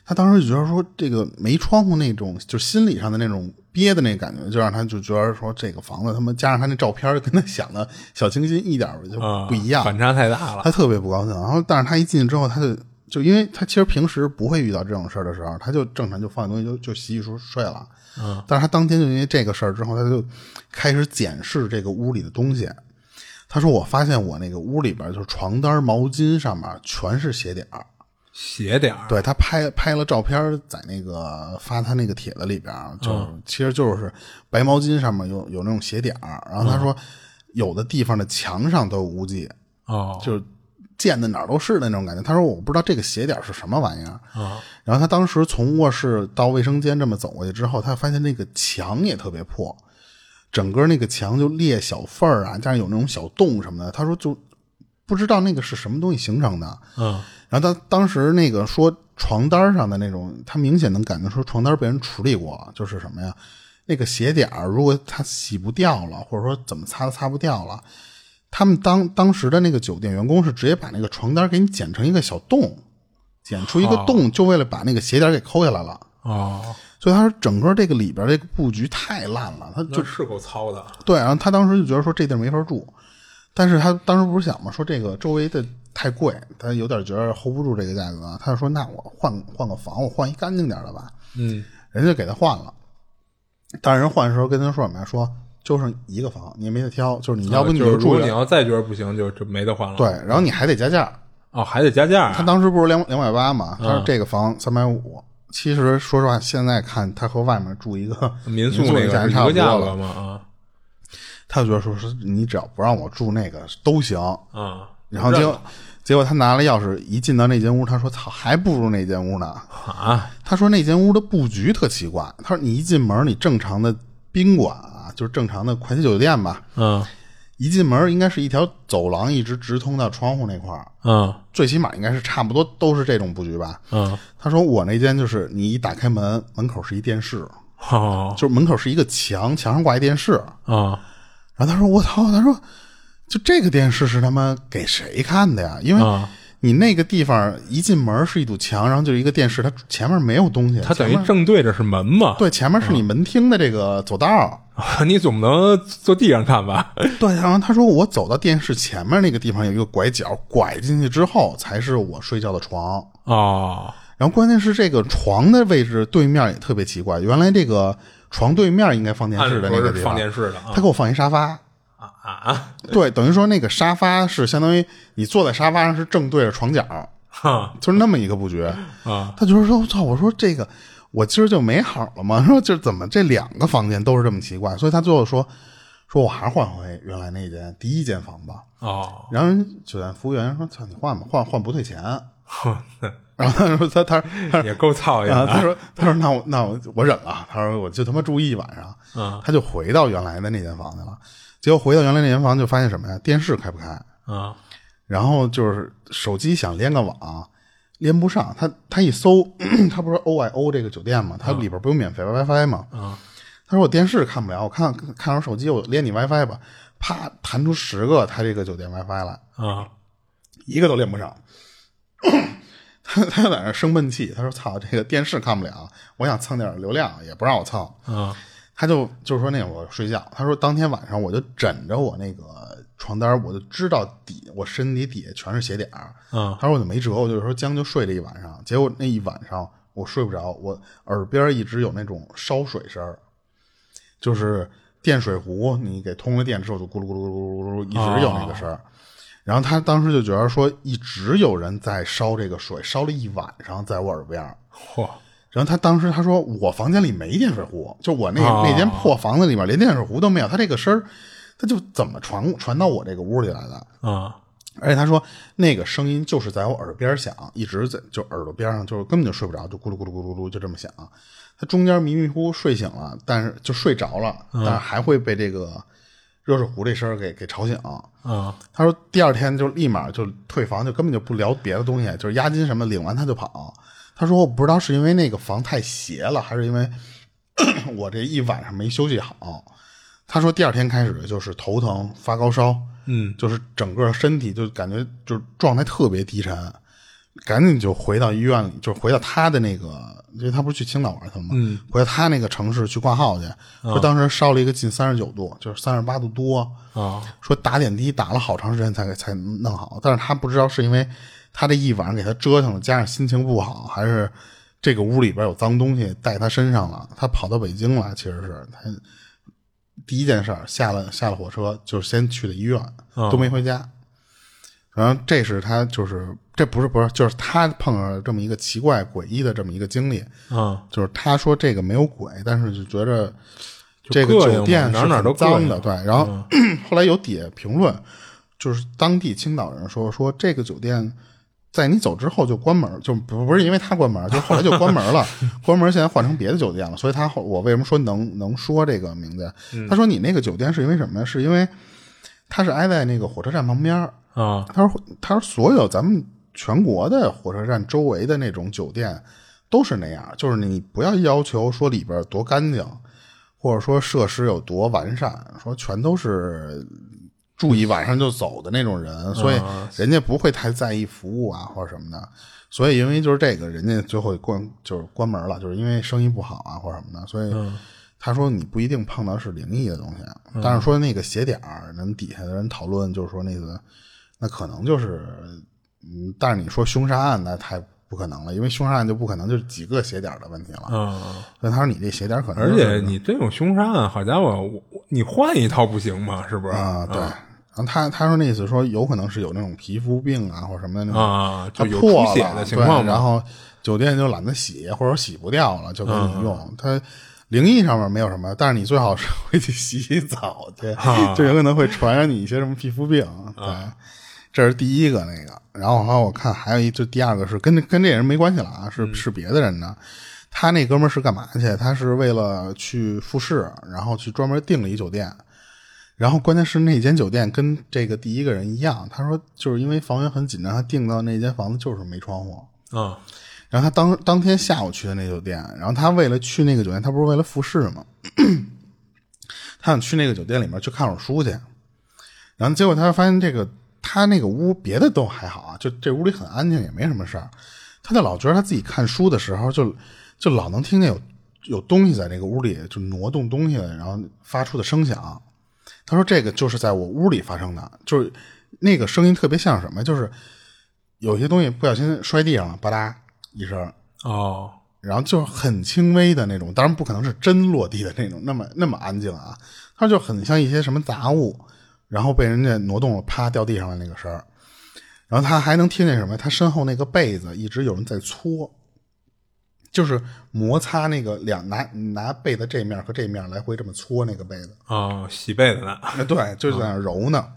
他当时就觉得说，这个没窗户那种，就心理上的那种憋的那感觉，就让他就觉得说，这个房子他妈加上他那照片，跟他想的小清新一点就啊不一样，反差太大了。他特别不高兴。然后，但是他一进去之后，他就就因为他其实平时不会遇到这种事儿的时候，他就正常就放下东西就就洗洗漱睡了。嗯，但是他当天就因为这个事儿之后，他就开始检视这个屋里的东西。他说：“我发现我那个屋里边就是床单、毛巾上面全是鞋点儿。斜点儿，对他拍拍了照片，在那个发他那个帖子里边，就、其实就是白毛巾上面有有那种血点儿。然后他说，有的地方的墙上都有污迹。哦，就是溅的哪儿都是的那种感觉。他说我不知道这个鞋点是什么玩意儿啊。然后他当时从卧室到卫生间这么走过去之后，他发现那个墙也特别破，整个那个墙就裂小缝儿啊，加上有那种小洞什么的。他说就不知道那个是什么东西形成的。嗯，然后他当时那个说床单上的那种，他明显能感觉说床单被人处理过，就是什么呀？那个鞋点儿如果它洗不掉了，或者说怎么擦都擦不掉了。他们当当时的那个酒店员工是直接把那个床单给你剪成一个小洞，剪出一个洞，就为了把那个鞋点给抠下来了。哦，所以他说整个这个里边这个布局太烂了，他就就是够糙的。对，然后他当时就觉得说这地儿没法住，但是他当时不是想嘛，说这个周围的太贵，他有点觉得 hold 不住这个价格，他就说那我换换个房，我换一干净点的吧。嗯，人家给他换了，但是人换的时候跟他说什么呀？说就剩一个房，你也没得挑，就是你要不你啊就是如住你要再觉得不行，就就没得换了。对，，然后你还得加价。哦，还得加价。他当时不是两两百八嘛？他说嗯这个房三百五。其实说实话，现在看他和外面住一个民宿那个价钱差不多了。嘛啊他就觉得说是你只要不让我住那个都行。嗯，然后结果结果他拿了钥匙一进到那间屋，他说操，还不如那间屋呢。啊，他说那间屋的布局特奇怪。他说你一进门，你正常的宾馆啊，就是正常的快捷酒店吧，嗯一进门应该是一条走廊，一直直通到窗户那块儿，嗯最起码应该是差不多都是这种布局吧。嗯，他说我那间就是你一打开门，门口是一电视，哦就是门口是一个墙，墙上挂一电视。啊然后他说我操，他说就这个电视是他妈给谁看的呀？因为啊你那个地方一进门是一堵墙，然后就是一个电视，它前面没有东西，它等于正对着是门嘛。对前面是你门厅的这个走道。你总不能坐地上看吧？对，然后他说我走到电视前面那个地方有一个拐角，拐进去之后才是我睡觉的床。哦然后关键是这个床的位置对面也特别奇怪，原来这个床对面应该放电视的那个地方，放电视的啊他给我放一沙发。啊啊 对，等于说那个沙发是相当于你坐在沙发上是正对着床角，哈就是那么一个布局。啊他就是说，我操，我说这个我今儿就没好了吗？说就怎么这两个房间都是这么奇怪？所以他最后说，说我还是换回原来那间第一间房吧。哦，然后人酒店服务员说，操，你换吧，换换不退钱。哼然后他说他他他也够操心啊，的。他说他说那我那我我忍了，他说我就他妈住一晚上，嗯他就回到原来的那间房去了。结果回到原来那间房就发现什么呀？电视开不开？啊然后就是手机想连个网，连不上。他他一搜，他不是 O I O 这个酒店吗？它里边不有免费 WiFi 吗？啊，他说我电视看不了，我看看会手机，我连你 WiFi 吧。啪，弹出十个他这个酒店 WiFi 来，啊，一个都连不上。他他就在那生闷气，他说：“操，这个电视看不了，我想蹭点流量，也不让我蹭。”啊，他就就是说那会儿我睡觉，他说当天晚上我就枕着我那个床单，我就知道底我身体底下全是血点儿。嗯，他说我就没辙，我就说将就睡了一晚上，结果那一晚上我睡不着，我耳边一直有那种烧水声儿，就是电水壶你给通了电之后就咕噜咕噜咕噜咕噜一直有那个声儿。然后他当时就觉得说，一直有人在烧这个水，烧了一晚上，在我耳边然后他当时他说，我房间里没电水壶，就我那个、那间破房子里面连电水壶都没有，他这个声儿，他就怎么传传到我这个屋里来的？啊，而且他说那个声音就是在我耳边响，一直在就耳朵边上，就是根本就睡不着，就咕噜咕噜咕噜噜就这么响。他中间迷迷糊糊睡醒了，但是就睡着了，但是还会被这个热水壶这声儿给给吵醒。啊，他说第二天就立马就退房，就根本就不聊别的东西，就是押金什么领完他就跑。他说我不知道是因为那个房太邪了，还是因为 我这一晚上没休息好。他说第二天开始就是头疼、发高烧，嗯，就是整个身体就感觉就是状态特别低沉，赶紧就回到医院里，就是回到他的那个，因为他不是去青岛玩去了吗？嗯，回到他那个城市去挂号去，说当时烧了一个近三十九度，就是三十八度多啊，说打点滴打了好长时间才给才弄好，但是他不知道是因为他这一晚上给他折腾了，加上心情不好，还是这个屋里边有脏东西带他身上了，他跑到北京了，其实是他第一件事儿下了下了火车就是先去的医院，都没回家。然后这是他就是这不是不是就是他碰上这么一个奇怪诡异的这么一个经历，啊，就是他说这个没有鬼，但是就觉着这个酒店是哪儿哪都脏的，对。然后、后来有底下评论，就是当地青岛人说说 这个酒店在你走之后就关门，就不不是因为他关门，就后来就关门了，关门现在换成别的酒店了。所以他后我为什么说能能说这个名字？他说你那个酒店是因为什么呀？是因为它是挨在那个火车站旁边儿啊，他说：“他说所有咱们全国的火车站周围的那种酒店都是那样，就是你不要要求说里边多干净，或者说设施有多完善，说全都是住一晚上就走的那种人，所以人家不会太在意服务啊或者什么的。所以因为就是这个，人家最后关就是关门了，就是因为生意不好啊或者什么的，所以。他说：“你不一定碰到是灵异的东西，但是说那个鞋点儿，人底下的人讨论就是说那个，那可能就是，嗯，但是你说凶杀案那太不可能了，因为凶杀案就不可能就是几个鞋点的问题了。所以他说你这鞋点可能、而就是，且你这种凶杀案，好家伙，你换一套不行吗？是不是？啊，对。然后他他说那意思说有可能是有那种皮肤病啊或者什么的那种啊它就有破出血的情况对然后酒店就懒得洗或者洗不掉了，就给你用。他灵异上面没有什么，但是你最好是 回去洗洗澡去，啊就有可能会传染你一些什么皮肤病。对，这是第一个那个。然后还有我看还有一，就第二个是跟跟这人没关系了啊，是是别的人的。他那哥们儿是干嘛去？他是为了去复试，然后去专门订了一酒店。然后关键是那间酒店跟这个第一个人一样，他说就是因为房源很紧张，他订到那间房子就是没窗户。啊然后他当当天下午去的那酒店，然后他为了去那个酒店，他不是为了复试吗？他想去那个酒店里面去看会儿书去，然后结果他发现这个他那个屋别的都还好啊，就这屋里很安静，也没什么事儿。他就老觉得他自己看书的时候就就老能听见有有东西在那个屋里就挪动东西，然后发出的声响。他说这个就是在我屋里发生的，就是那个声音特别像什么，就是有些东西不小心摔地上了，吧嗒一声，哦然后就是很轻微的那种，当然不可能是真落地的那种，那么那么安静啊，他就很像一些什么杂物，然后被人家挪动了，啪掉地上了那个声儿。然后他还能听见什么？他身后那个被子一直有人在搓，就是摩擦那个两拿拿被子这面和这面来回这么搓那个被子。哦，洗被子呢？哎，对，就是在那揉呢。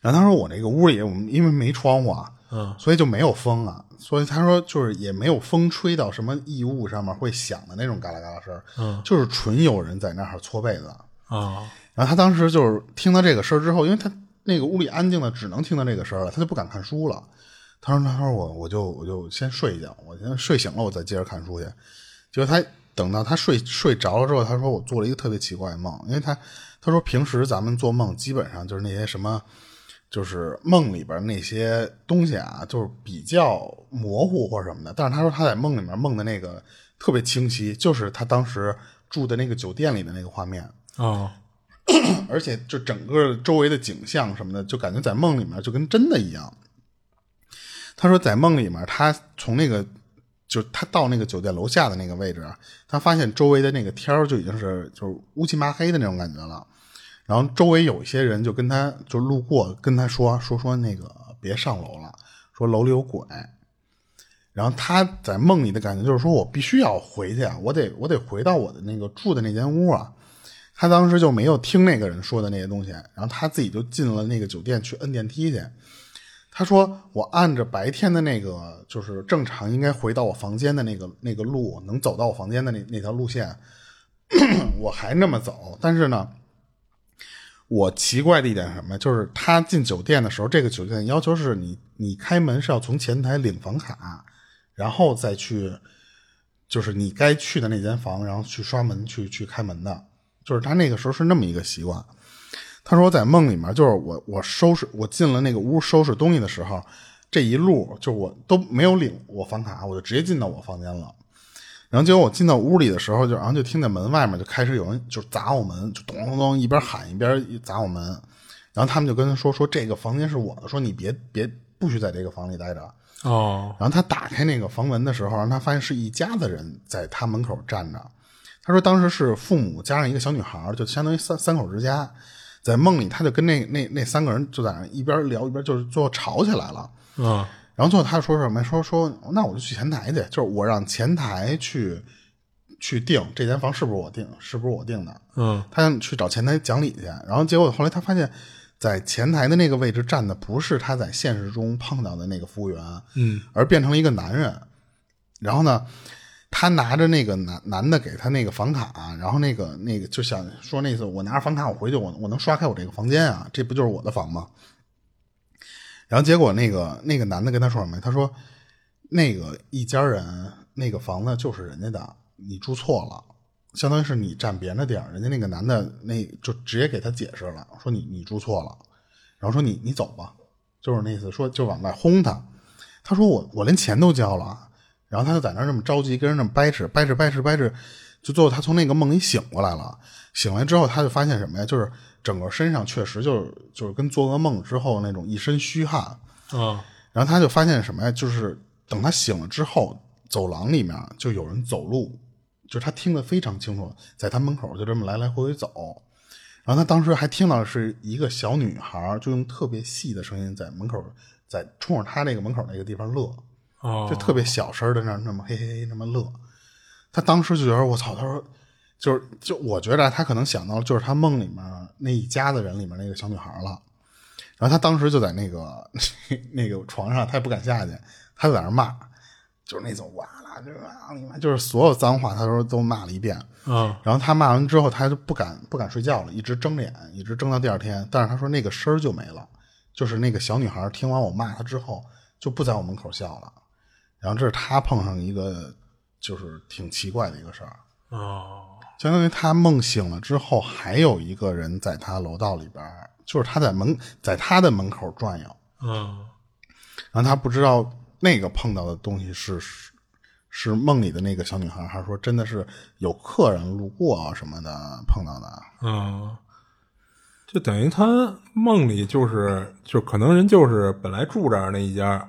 然后他说我那个屋里我们因为没窗户啊，嗯，所以就没有风啊，所以他说就是也没有风吹到什么异物上面会响的那种嘎啦嘎啦声，嗯，就是纯有人在那儿搓被子。啊然后他当时就是听到这个声儿之后，因为他那个屋里安静的，只能听到这个声了，他就不敢看书了。他说：“他说我我就我就先睡一觉，我先睡醒了，我再接着看书去。”结果他等到他睡睡着了之后，他说：“我做了一个特别奇怪的梦，因为他他说平时咱们做梦基本上就是那些什么，就是梦里边那些东西啊，就是比较模糊或者什么的。但是他说他在梦里面梦的那个特别清晰，就是他当时住的那个酒店里的那个画面啊。” 而且就整个周围的景象什么的，就感觉在梦里面就跟真的一样。他说，在梦里面，他从那个就是他到那个酒店楼下的那个位置，他发现周围的那个天就已经是就是乌漆麻黑的那种感觉了。然后周围有一些人就跟他就路过，跟他说说说那个别上楼了，说楼里有鬼。然后他在梦里的感觉就是说我必须要回去啊，我得我得回到我的那个住的那间屋啊。他当时就没有听那个人说的那些东西，然后他自己就进了那个酒店去摁电梯去。他说：“我按着白天的那个，就是正常应该回到我房间的那个那个路，能走到我房间的那那条路线，我还那么走。但是呢，我奇怪的一点什么，就是他进酒店的时候，这个酒店要求是你你开门是要从前台领房卡，然后再去，就是你该去的那间房，然后去刷门去去开门的。”就是他那个时候是那么一个习惯，他说在梦里面，就是我我收拾我进了那个屋收拾东西的时候，这一路就我都没有领我房卡，我就直接进到我房间了。然后结果我进到屋里的时候，就然后就听见门外面就开始有人就砸我门，就咚咚咚一边喊一边砸我门。然后他们就跟他说说这个房间是我的，说你别别不许在这个房里待着哦。然后他打开那个房门的时候，让他发现是一家子人在他门口站着。他说：“当时是父母加上一个小女孩，就相当于三三口之家，在梦里，他就跟那那那三个人就在那一边聊一边，就是最后吵起来了。嗯，然后最后他说什么？说说那我就去前台去，就是我让前台去去订这间房是不是我订，是不是我订的？嗯，他想去找前台讲理去。然后结果后来他发现，在前台的那个位置站的不是他在现实中碰到的那个服务员，嗯，而变成了一个男人。然后呢？”他拿着那个男男的给他那个房卡，然后那个那个就想说那次我拿着房卡我回去我我能刷开我这个房间啊，这不就是我的房吗？然后结果那个那个男的跟他说什么？他说那个一家人那个房子就是人家的，你住错了，相当于是你占别人的地儿。人家那个男的那就直接给他解释了，说你你住错了，然后说你你走吧，就是那意思，说就往外轰他。他说我我连钱都交了。然后他就在那儿这么着急，跟人那么掰扯掰扯掰扯掰扯，就最后他从那个梦里醒过来了。醒来之后，他就发现什么呀？就是整个身上确实就是就是跟做噩梦之后那种一身虚汗啊。然后他就发现什么呀？就是等他醒了之后，走廊里面就有人走路，就是他听得非常清楚，在他门口就这么来来回回走。然后他当时还听到是一个小女孩，就用特别细的声音在门口在冲着他那个门口那个地方乐。就特别小声的那那么嘿嘿嘿那么乐，他当时就觉得我操，他说就是就我觉得他可能想到就是他梦里面那一家子人里面那个小女孩了，然后他当时就在那个 那个床上，他也不敢下去，他就在那骂，就是那种哇啦就啊你妈，就是所有脏话他说都骂了一遍，嗯，然后他骂完之后他就不敢不敢睡觉了，一直睁脸，一直睁到第二天，但是他说那个声儿就没了，就是那个小女孩听完我骂他之后就不在我门口笑了。然后这是他碰上一个，就是挺奇怪的一个事儿哦，相当于他梦醒了之后，还有一个人在他楼道里边，就是他在门在他的门口转悠，嗯，然后他不知道那个碰到的东西是是梦里的那个小女孩，还是说真的是有客人路过什么的碰到的，嗯，就等于他梦里就是就可能人就是本来住这儿那一家。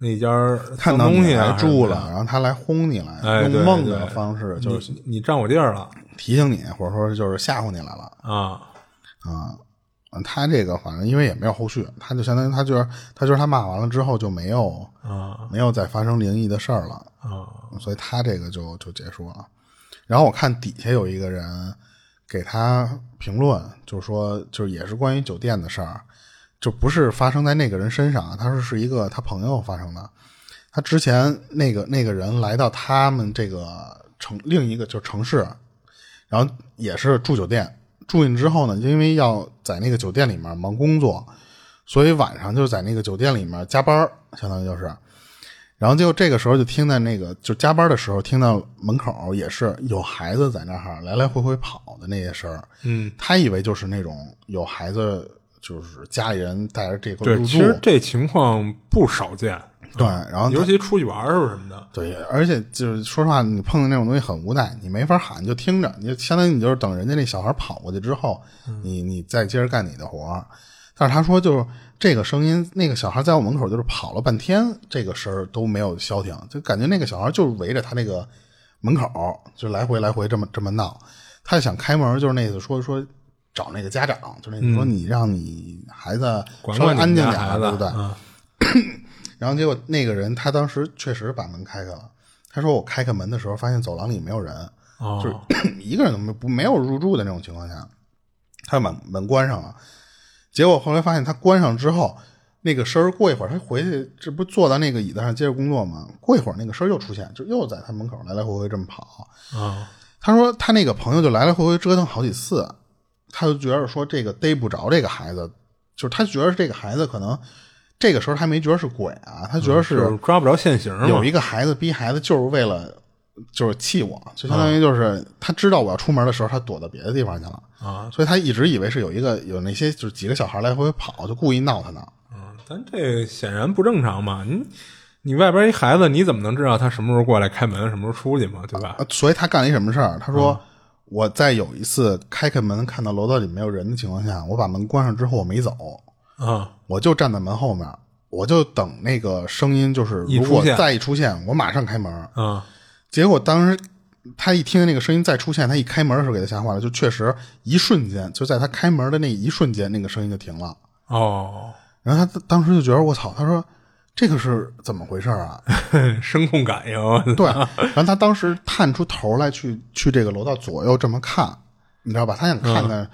那家看到你来住了，然后他来轰你来，用梦的方式就是你占我地儿了，提醒你，或者说就是吓唬你来了啊啊！他这个反正因为也没有后续，他就相当于他就是他就是他骂完了之后就没有啊，没有再发生灵异的事儿了啊，所以他这个就就结束了。然后我看底下有一个人给他评论，就是说就是也是关于酒店的事儿。就不是发生在那个人身上，他说是一个他朋友发生的。他之前那个那个人来到他们这个城另一个就城市，然后也是住酒店。住进之后呢，就因为要在那个酒店里面忙工作，所以晚上就在那个酒店里面加班，相当于就是。然后就这个时候就听到那个就加班的时候听到门口也是有孩子在那儿来来回回跑的那些声儿。嗯，他以为就是那种有孩子，就是家里人带着这个入住。其实这情况不少见。对，然后尤其出去玩儿时候什么的。对，而且就是说实话，你碰到那种东西很无奈，你没法喊，就听着，你就相当于你就是等人家那小孩跑过去之后，你你再接着干你的活儿。但是他说，就是这个声音，那个小孩在我门口就是跑了半天，这个声儿都没有消停，就感觉那个小孩就是围着他那个门口就来回来回这么这么闹。他想开门，就是那意思说说找那个家长，就是那说你让你孩子稍微安静点，对不对？然后结果那个人他当时确实把门开开了。他说我开开门的时候，发现走廊里没有人，就是 一个人都没不没有入住的那种情况下，他把门关上了。结果后来发现他关上之后，那个声儿过一会儿他回去，这不坐在那个椅子上接着工作吗？过一会儿那个声儿又出现，就又在他门口来来回回这么跑。啊，他说他那个朋友就来来回回折腾好几次，他就觉得说这个逮不着这个孩子，就是他觉得这个孩子可能这个时候他没觉得是鬼啊，他觉得是抓不着现行。有一个孩子逼孩子就是为了。就是气我，就相当于就是他知道我要出门的时候，他躲到别的地方去了啊，所以他一直以为是有一个有那些就是几个小孩来回跑，就故意闹他呢。嗯，咱这显然不正常嘛，你你外边一孩子，你怎么能知道他什么时候过来开门，什么时候出去嘛，对吧？所以他干了一什么事儿？他说我在有一次开开门看到楼道里没有人的情况下，我把门关上之后我没走啊，我就站在门后面，我就等那个声音就是如果再一出现，我马上开门啊。结果当时他一听那个声音再出现，他一开门的时候给他吓坏了，就确实一瞬间就在他开门的那一瞬间，那个声音就停了。哦，然后他当时就觉得我操，他说这个是怎么回事啊？声控感应。对，然后他当时探出头来去去这个楼道左右这么看，你知道吧？他想看看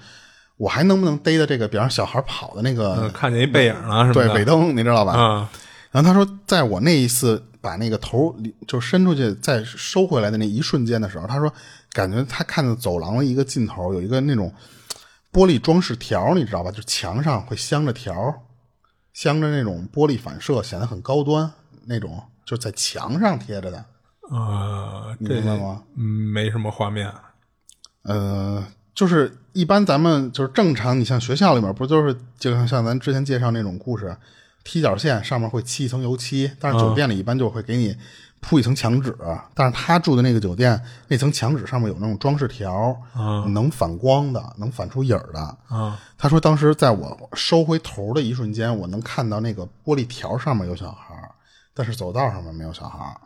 我还能不能逮到这个，比方小孩跑的那个，看见一背影了是吧？对，尾灯，你知道吧？嗯。然后他说，在我那一次。把那个头就伸出去再收回来的那一瞬间的时候，他说感觉他看到走廊的一个尽头有一个那种玻璃装饰条，你知道吧？就墙上会镶着条，镶着那种玻璃反射，显得很高端那种，就在墙上贴着的。啊，明白吗？嗯，没什么画面。呃，就是一般咱们就是正常，你像学校里面不就是就像像咱之前介绍那种故事。踢脚线上面会漆一层油漆，但是酒店里一般就会给你铺一层墙纸。但是他住的那个酒店，那层墙纸上面有那种装饰条，能反光的，能反出影儿的。他说当时在我收回头的一瞬间，我能看到那个玻璃条上面有小孩，但是走道上面没有小孩。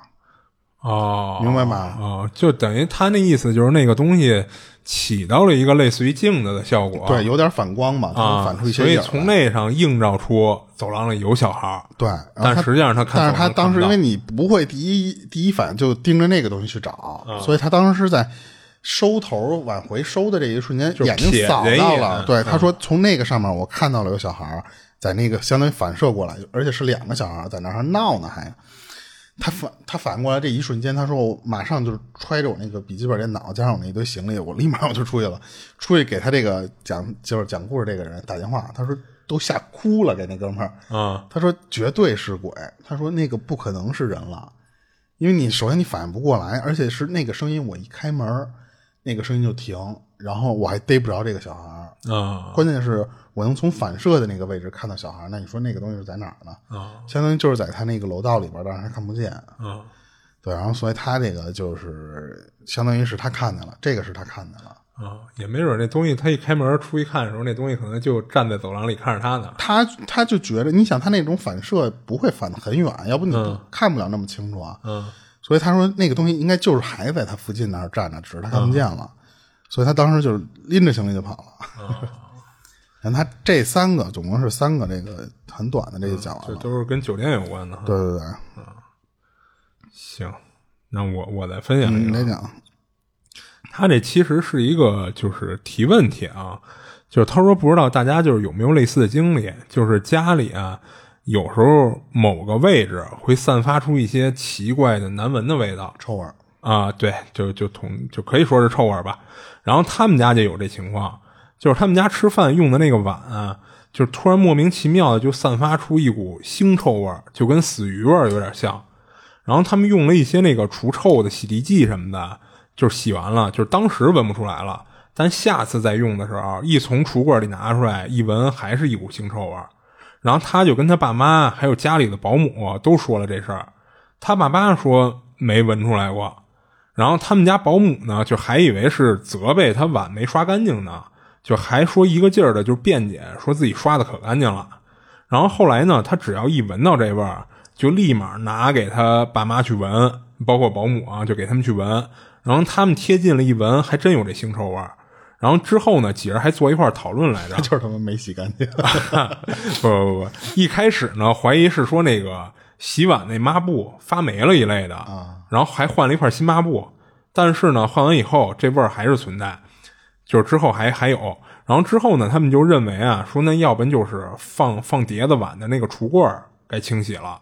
哦，明白吗？哦，就等于他那意思就是那个东西起到了一个类似于镜子的效果，对，有点反光嘛，啊，反出一些所以从那上映照出走廊里有小孩对，但实际上他看，但是他当时因为你不会第一第一反应就盯着那个东西去找，所以他当时是在收头往回收的这一瞬间，眼睛扫到了，对，他说从那个上面我看到了有小孩在那个相当于反射过来，而且是两个小孩在那儿闹呢，还。他反他反过来这一瞬间，他说我马上就揣着我那个笔记本电脑，加上我那一堆行李，我立马我就出去了，出去给他这个讲就是讲故事这个人打电话，他说都吓哭了，给那哥们儿啊，他说绝对是鬼，他说那个不可能是人了，因为你首先你反应不过来，而且是那个声音，我一开门，那个声音就停，然后我还逮不着这个小孩啊，关键是。我能从反射的那个位置看到小孩，那你说那个东西是在哪儿呢？啊，相当于就是在他那个楼道里边，但是他看不见。嗯，对，然后所以他这个就是相当于是他看见了，这个是他看见了。啊，也没准那东西他一开门出去看的时候，那东西可能就站在走廊里看着他呢。他他就觉得，你想他那种反射不会反的很远，要不你看不了那么清楚啊。嗯，所以他说那个东西应该就是还在他附近那儿站着，只是他看不见了，所以他当时就拎着行李就跑了。然后他这三个总共是三个，这个很短的，这个讲完了，这都是跟酒店有关的。对对对，嗯，行，那我我再分享一个。你讲，他这其实是一个就是提问题啊，就是他说不知道大家就是有没有类似的经历，就是家里啊有时候某个位置会散发出一些奇怪的难闻的味道，臭味啊，对，就就同就可以说是臭味吧。然后他们家就有这情况。就是他们家吃饭用的那个碗，就是突然莫名其妙的就散发出一股腥臭味，就跟死鱼味有点像。然后他们用了一些那个除臭的洗涤剂什么的，就是洗完了，就是当时闻不出来了，但下次再用的时候，一从橱柜里拿出来一闻，还是一股腥臭味。然后他就跟他爸妈还有家里的保姆都说了这事儿，他爸妈说没闻出来过，然后他们家保姆呢就还以为是责备他碗没刷干净呢，就还说一个劲儿的就辩解，说自己刷的可干净了。然后后来呢，他只要一闻到这味儿，就立马拿给他爸妈去闻，包括保姆啊，就给他们去闻。然后他们贴近了一闻，还真有这腥臭味儿。然后之后呢，几人还坐一块讨论来着，就是他们没洗干净。不不不，一开始呢，怀疑是说那个洗碗那抹布发霉了一类的啊，然后还换了一块新抹布，但是呢，换完以后这味儿还是存在，就是之后还还有。然后之后呢，他们就认为啊，说那要不然就是放放碟子碗的那个橱柜该清洗了，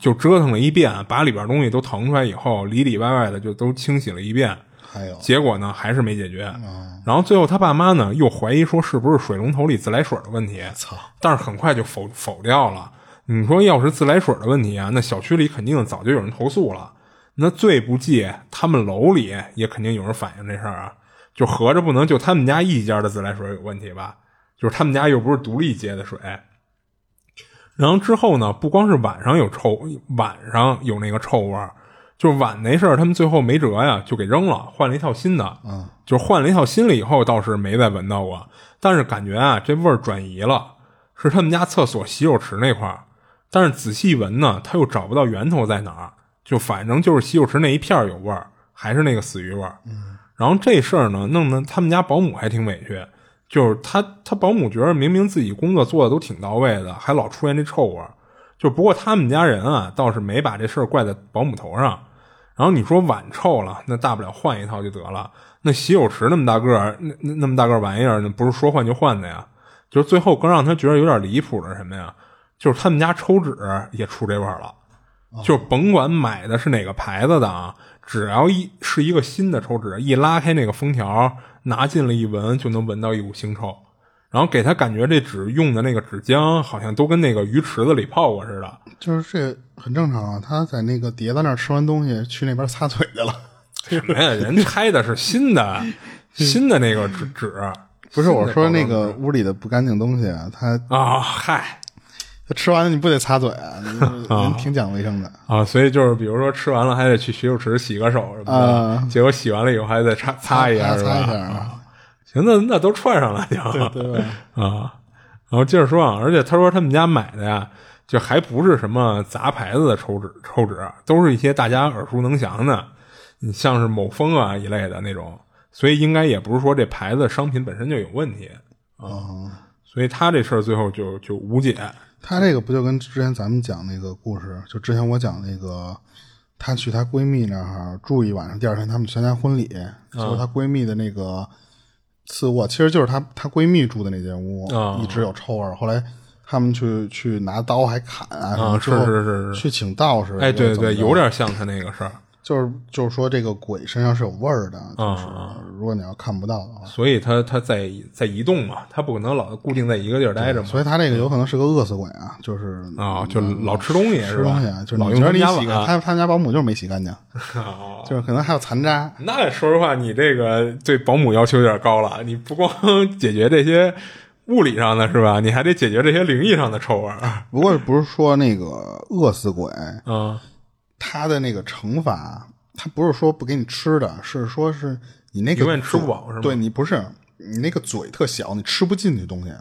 就折腾了一遍，把里边东西都腾出来以后，里里外外的就都清洗了一遍。还有，结果呢，还是没解决。然后最后他爸妈呢，又怀疑说是不是水龙头里自来水的问题。操！但是很快就否否掉了。你说要是自来水的问题啊，那小区里肯定早就有人投诉了。那最不济，他们楼里也肯定有人反映这事儿啊。就合着不能就他们家一家的自来水有问题吧？就是他们家又不是独立接的水。然后之后呢，不光是晚上有臭，晚上有那个臭味儿。就是碗那事儿，他们最后没辙呀，就给扔了，换了一套新的。嗯，就是换了一套新了以后，倒是没再闻到过。但是感觉啊，这味儿转移了，是他们家厕所洗手池那块儿。但是仔细闻呢，他又找不到源头在哪儿，就反正就是洗手池那一片有味儿，还是那个死鱼味儿。嗯，然后这事儿呢，弄得他们家保姆还挺委屈，就是他他保姆觉得明明自己工作做的都挺到位的，还老出现这臭味儿。就不过他们家人啊，倒是没把这事儿怪在保姆头上。然后你说碗臭了，那大不了换一套就得了。那洗手池那么大个儿，那那那么大个玩意儿，那不是说换就换的呀？就是最后更让他觉得有点离谱的什么呀？就是他们家抽纸也出这味儿了。就甭管买的是哪个牌子的啊，只要一是一个新的抽纸，一拉开那个封条，拿进了一闻，就能闻到一股腥臭。然后给他感觉这纸用的那个纸浆好像都跟那个鱼池子里泡过似的，就是这很正常啊。他在那个碟子那儿吃完东西，去那边擦嘴去了。什么呀？人拆的是新的，新的那个纸纸，不是我说那个屋里的不干净东西啊。他啊，嗨，他吃完了你不得擦嘴啊？人挺讲卫生的啊。所以就是比如说吃完了还得去洗手池洗个手什么的，结果洗完了以后还得擦擦一下，是吧？行，那那都串上了，就对 啊。然后接着说啊，而且他说他们家买的呀，就还不是什么杂牌子的抽纸，抽纸都是一些大家耳熟能详的，你像是某风啊一类的那种，所以应该也不是说这牌子商品本身就有问题啊。所以他这事儿最后就就无解。他这个不就跟之前咱们讲那个故事，就之前我讲那个，她去她闺蜜那儿住一晚上，第二天他们参加婚礼，就是她闺蜜的那个。次卧其实就是她她闺蜜住的那间屋，一直有臭味。后来他们去去拿刀还砍啊，是是是是，去请道士。哎，对对，有点像他那个事儿。就是就是说，这个鬼身上是有味儿的，就是如果你要看不到的话，所以它它在在移动嘛，它不可能老固定在一个地儿待着嘛。所以它这个有可能是个饿死鬼啊，就是啊，就老吃东西，吃东西，就是老用他家洗 他他们家保姆就是没洗干净，就是可能还有残渣。那说实话，你这个对保姆要求有点高了，你不光 解决这些物理上的是吧？你还得解决这些灵异上的臭味儿。不过不是说那个饿死鬼啊。他的那个惩罚，他不是说不给你吃的，是说是你那个永远吃不饱是吗？对你不是你那个嘴特小，你吃不进去东西。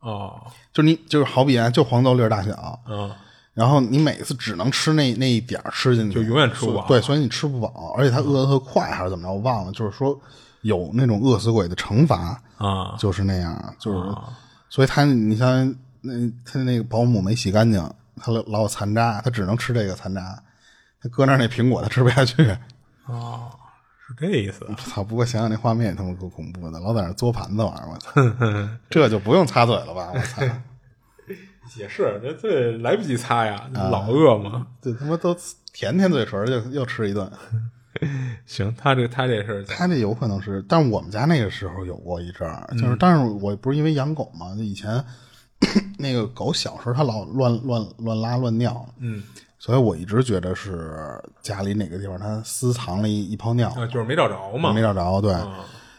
哦，就你就是好比啊，就黄豆粒大小，嗯，然后你每次只能吃那那一点吃进去，就永远吃不饱。对，所以你吃不饱，而且他饿得特快还是怎么着，我忘了。就是说有那种饿死鬼的惩罚啊，就是那样，就是所以他你像那他那个保姆没洗干净，他老有残渣，他只能吃这个残渣。他搁那那苹果他吃不下去，哦，是这意思。操！不过想想那画面也他妈够恐怖的，老在那嘬盘子玩我操！这就不用擦嘴了吧？我操！也是，这这来不及擦呀，老饿嘛。这他妈都舔舔嘴唇就又吃一顿。行，他这他这是他这有可能是，但是我们家那个时候有过一阵儿，就是，但是我不是因为养狗嘛，就以前 那个狗小时候它老乱乱乱拉乱尿，嗯，所以我一直觉得是家里哪个地方它私藏了一一泡尿，啊，就是没找着嘛，没找着，对。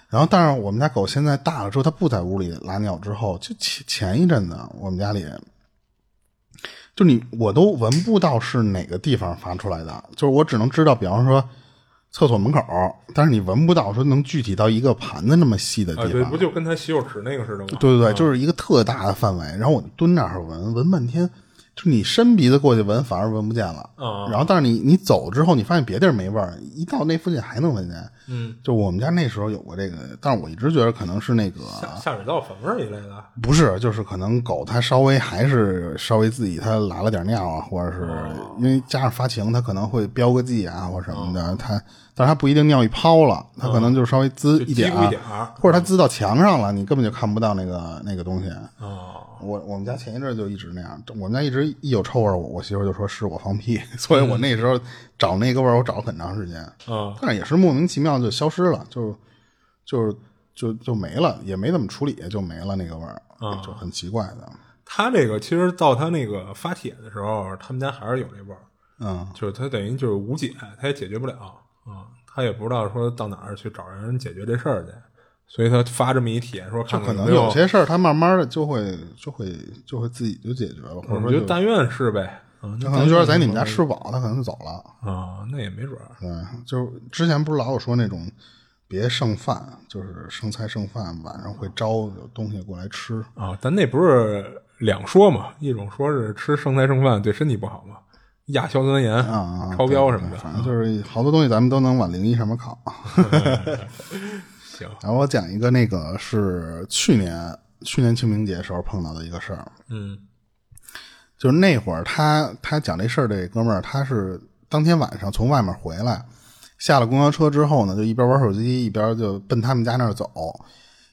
然后，但是我们家狗现在大了之后，它不在屋里拉尿之后，就前前一阵子我们家里。就你，我都闻不到是哪个地方发出来的，就是我只能知道，比方说厕所门口，但是你闻不到说能具体到一个盘子那么细的地方。对，不就跟他洗手池那个似的吗？对对对，就是一个特大的范围，然后我蹲那儿闻，闻半天。就你伸鼻子过去闻，反而闻不见了。然后，但是你你走之后，你发现别地儿没味儿，一到那附近还能闻见。嗯，就我们家那时候有过这个，但是我一直觉得可能是那个下水道粉味儿一类的。不是，就是可能狗它稍微还是稍微自己它拉了点尿啊，或者是因为加上发情，它可能会标个记啊或什么的。它，但是它不一定尿一泡了，它可能就稍微滋一点，或者它滋到墙上了，你根本就看不到那个那个东西。哦。我我们家前一阵就一直那样，我们家一直一有臭味，我我媳妇就说是我放屁，所以我那时候找那个味儿，我找了很长时间，嗯，但是也是莫名其妙就消失了，就就就就没了，也没怎么处理，就没了那个味儿，就很奇怪的。他这个其实到他那个发帖的时候，他们家还是有那味儿，嗯，就是他等于就是无解，他也解决不了，嗯，他也不知道说到哪儿去找人解决这事儿去。所以他发这么一帖说，看可能有些事儿他慢慢的就会就会就会自己就解决了，或者说就但愿是呗。他可能觉得在你们家吃饱，他可能就走了啊，那也没准儿。对，就之前不是老有说那种别剩饭，就是剩菜剩饭，晚上会招有东西过来吃啊。但那不是两说嘛？一种说是吃剩菜剩饭对身体不好嘛，亚硝酸盐啊超标什么的，反正就是好多东西咱们都能往零一上面靠。行然后我讲一个，那个是去年去年清明节时候碰到的一个事儿。嗯，就是那会儿他他讲这事儿，这哥们儿他是当天晚上从外面回来，下了公交车之后呢，就一边玩手机一边就奔他们家那儿走，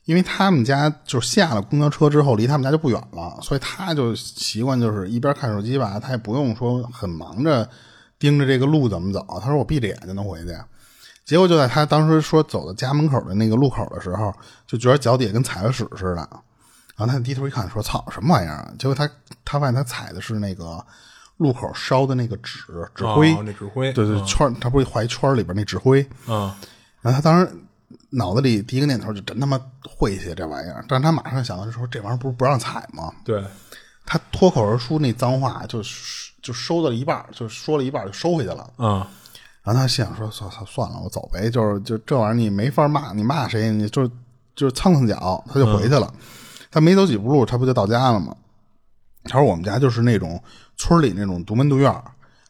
因为他们家就是下了公交车之后离他们家就不远了，所以他就习惯就是一边看手机吧，他也不用说很忙着盯着这个路怎么走，他说我闭着眼就能回去。结果就在他当时说走到家门口的那个路口的时候，就觉得脚底下跟踩了屎似的。然后他低头一看，说：“操，什么玩意儿？”结果他他发现他踩的是那个路口烧的那个纸纸灰，那纸灰，对对，圈他不是画一圈里边那纸灰。嗯。然后他当时脑子里第一个念头就真他妈晦气这玩意儿，但是他马上想到就说：“这玩意儿不是不让踩吗？”对。他脱口而出那脏话，就就收到了一半，就说了一半就收回去了。嗯。然后他心想说：“算算算了，我走呗。就是就这玩意儿，你没法骂，你骂谁？你就就是蹭蹭脚，他就回去了。他没走几步路，他不就到家了吗？他说我们家就是那种村里那种独门独院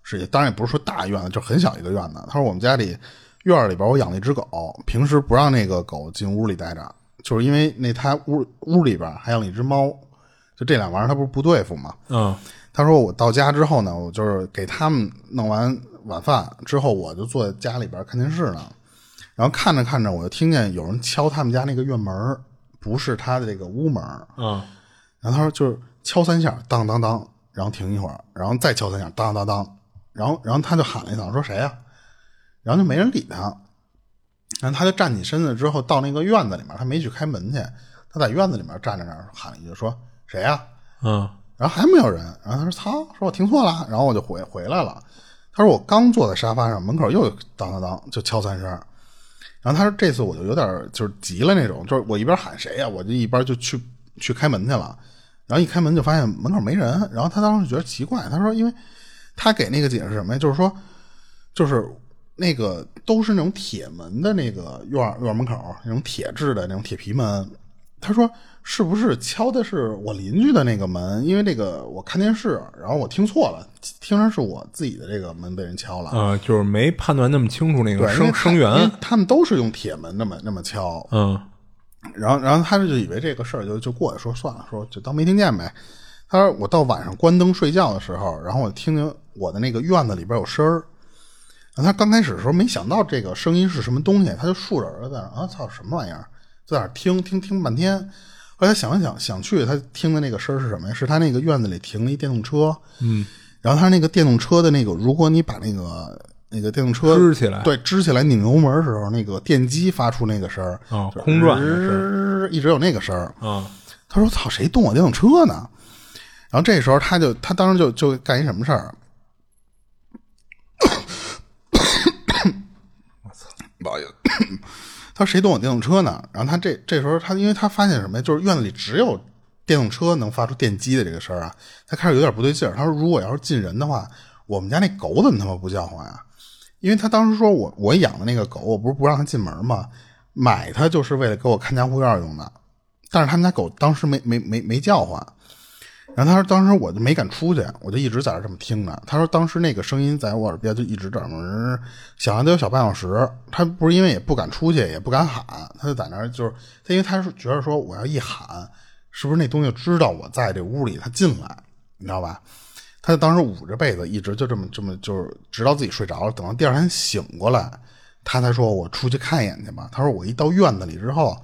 是当然也不是说大院子，就很小一个院子。他说我们家里院里边我养了一只狗，平时不让那个狗进屋里待着，就是因为那他屋屋里边还养了一只猫，就这俩玩意儿他不是不对付吗？嗯，他说我到家之后呢，我就是给他们弄完。”晚饭之后，我就坐在家里边看电视呢，然后看着看着，我就听见有人敲他们家那个院门不是他的这个屋门嗯，然后他说就是敲三下，当当当，然后停一会儿，然后再敲三下，当当当，然后然后他就喊了一声，说谁呀？然后就没人理他，然后他就站起身子之后，到那个院子里面，他没去开门去，他在院子里面站着那儿喊了一句，说谁呀？嗯，然后还没有人，然后他说操，说我听错了，然后我就回回来了。他说：“我刚坐在沙发上，门口又当当当就敲三声。然后他说这次我就有点就是急了那种，就是我一边喊谁呀，我就一边就去去开门去了。然后一开门就发现门口没人。然后他当时觉得奇怪，他说，因为他给那个解释什么呀？就是说，就是那个都是那种铁门的那个院院门口那种铁质的那种铁皮门。他说。”是不是敲的是我邻居的那个门？因为这个我看电视，然后我听错了，听成是我自己的这个门被人敲了。啊，就是没判断那么清楚那个声声源。他们都是用铁门那么那么敲。嗯，然后然后他就以为这个事儿就就过去，说算了，说就当没听见呗。他说我到晚上关灯睡觉的时候，然后我听见我的那个院子里边有声儿。他刚开始的时候没想到这个声音是什么东西，他就竖着耳朵在那啊操什么玩意儿，在那听听听半天。后来想了想，想去，他听的那个声儿是什么呀？是他那个院子里停了一电动车，嗯，然后他那个电动车的那个，如果你把那个那个电动车支起来，对，支起来拧油门的时候，那个电机发出那个声儿啊，空转的声，一直有那个声儿啊。他说：“操，谁动我电动车呢？”然后这时候他就他当时就就干一什么事儿？我操，不好意思。他说：“谁动我电动车呢？”然后他这这时候他因为他发现什么呀？就是院子里只有电动车能发出电机的这个声儿啊，他开始有点不对劲儿。他说：“如果要是进人的话，我们家那狗怎么他妈不叫唤呀？”因为他当时说我我养的那个狗，我不是不让它进门吗？买它就是为了给我看家护院用的。但是他们家狗当时没没没没叫唤，然后他说当时我就没敢出去，我就一直在这这么听着。他说当时那个声音在我耳边就一直这么响了得有小半小时。他不是因为也不敢出去，也不敢喊，他就在那儿就是他，因为他是觉得说我要一喊，是不是那东西知道我在这屋里，他进来，你知道吧？他就当时捂着被子，一直就这么这么就是直到自己睡着了，等到第二天醒过来，他才说我出去看一眼去吧。他说我一到院子里之后。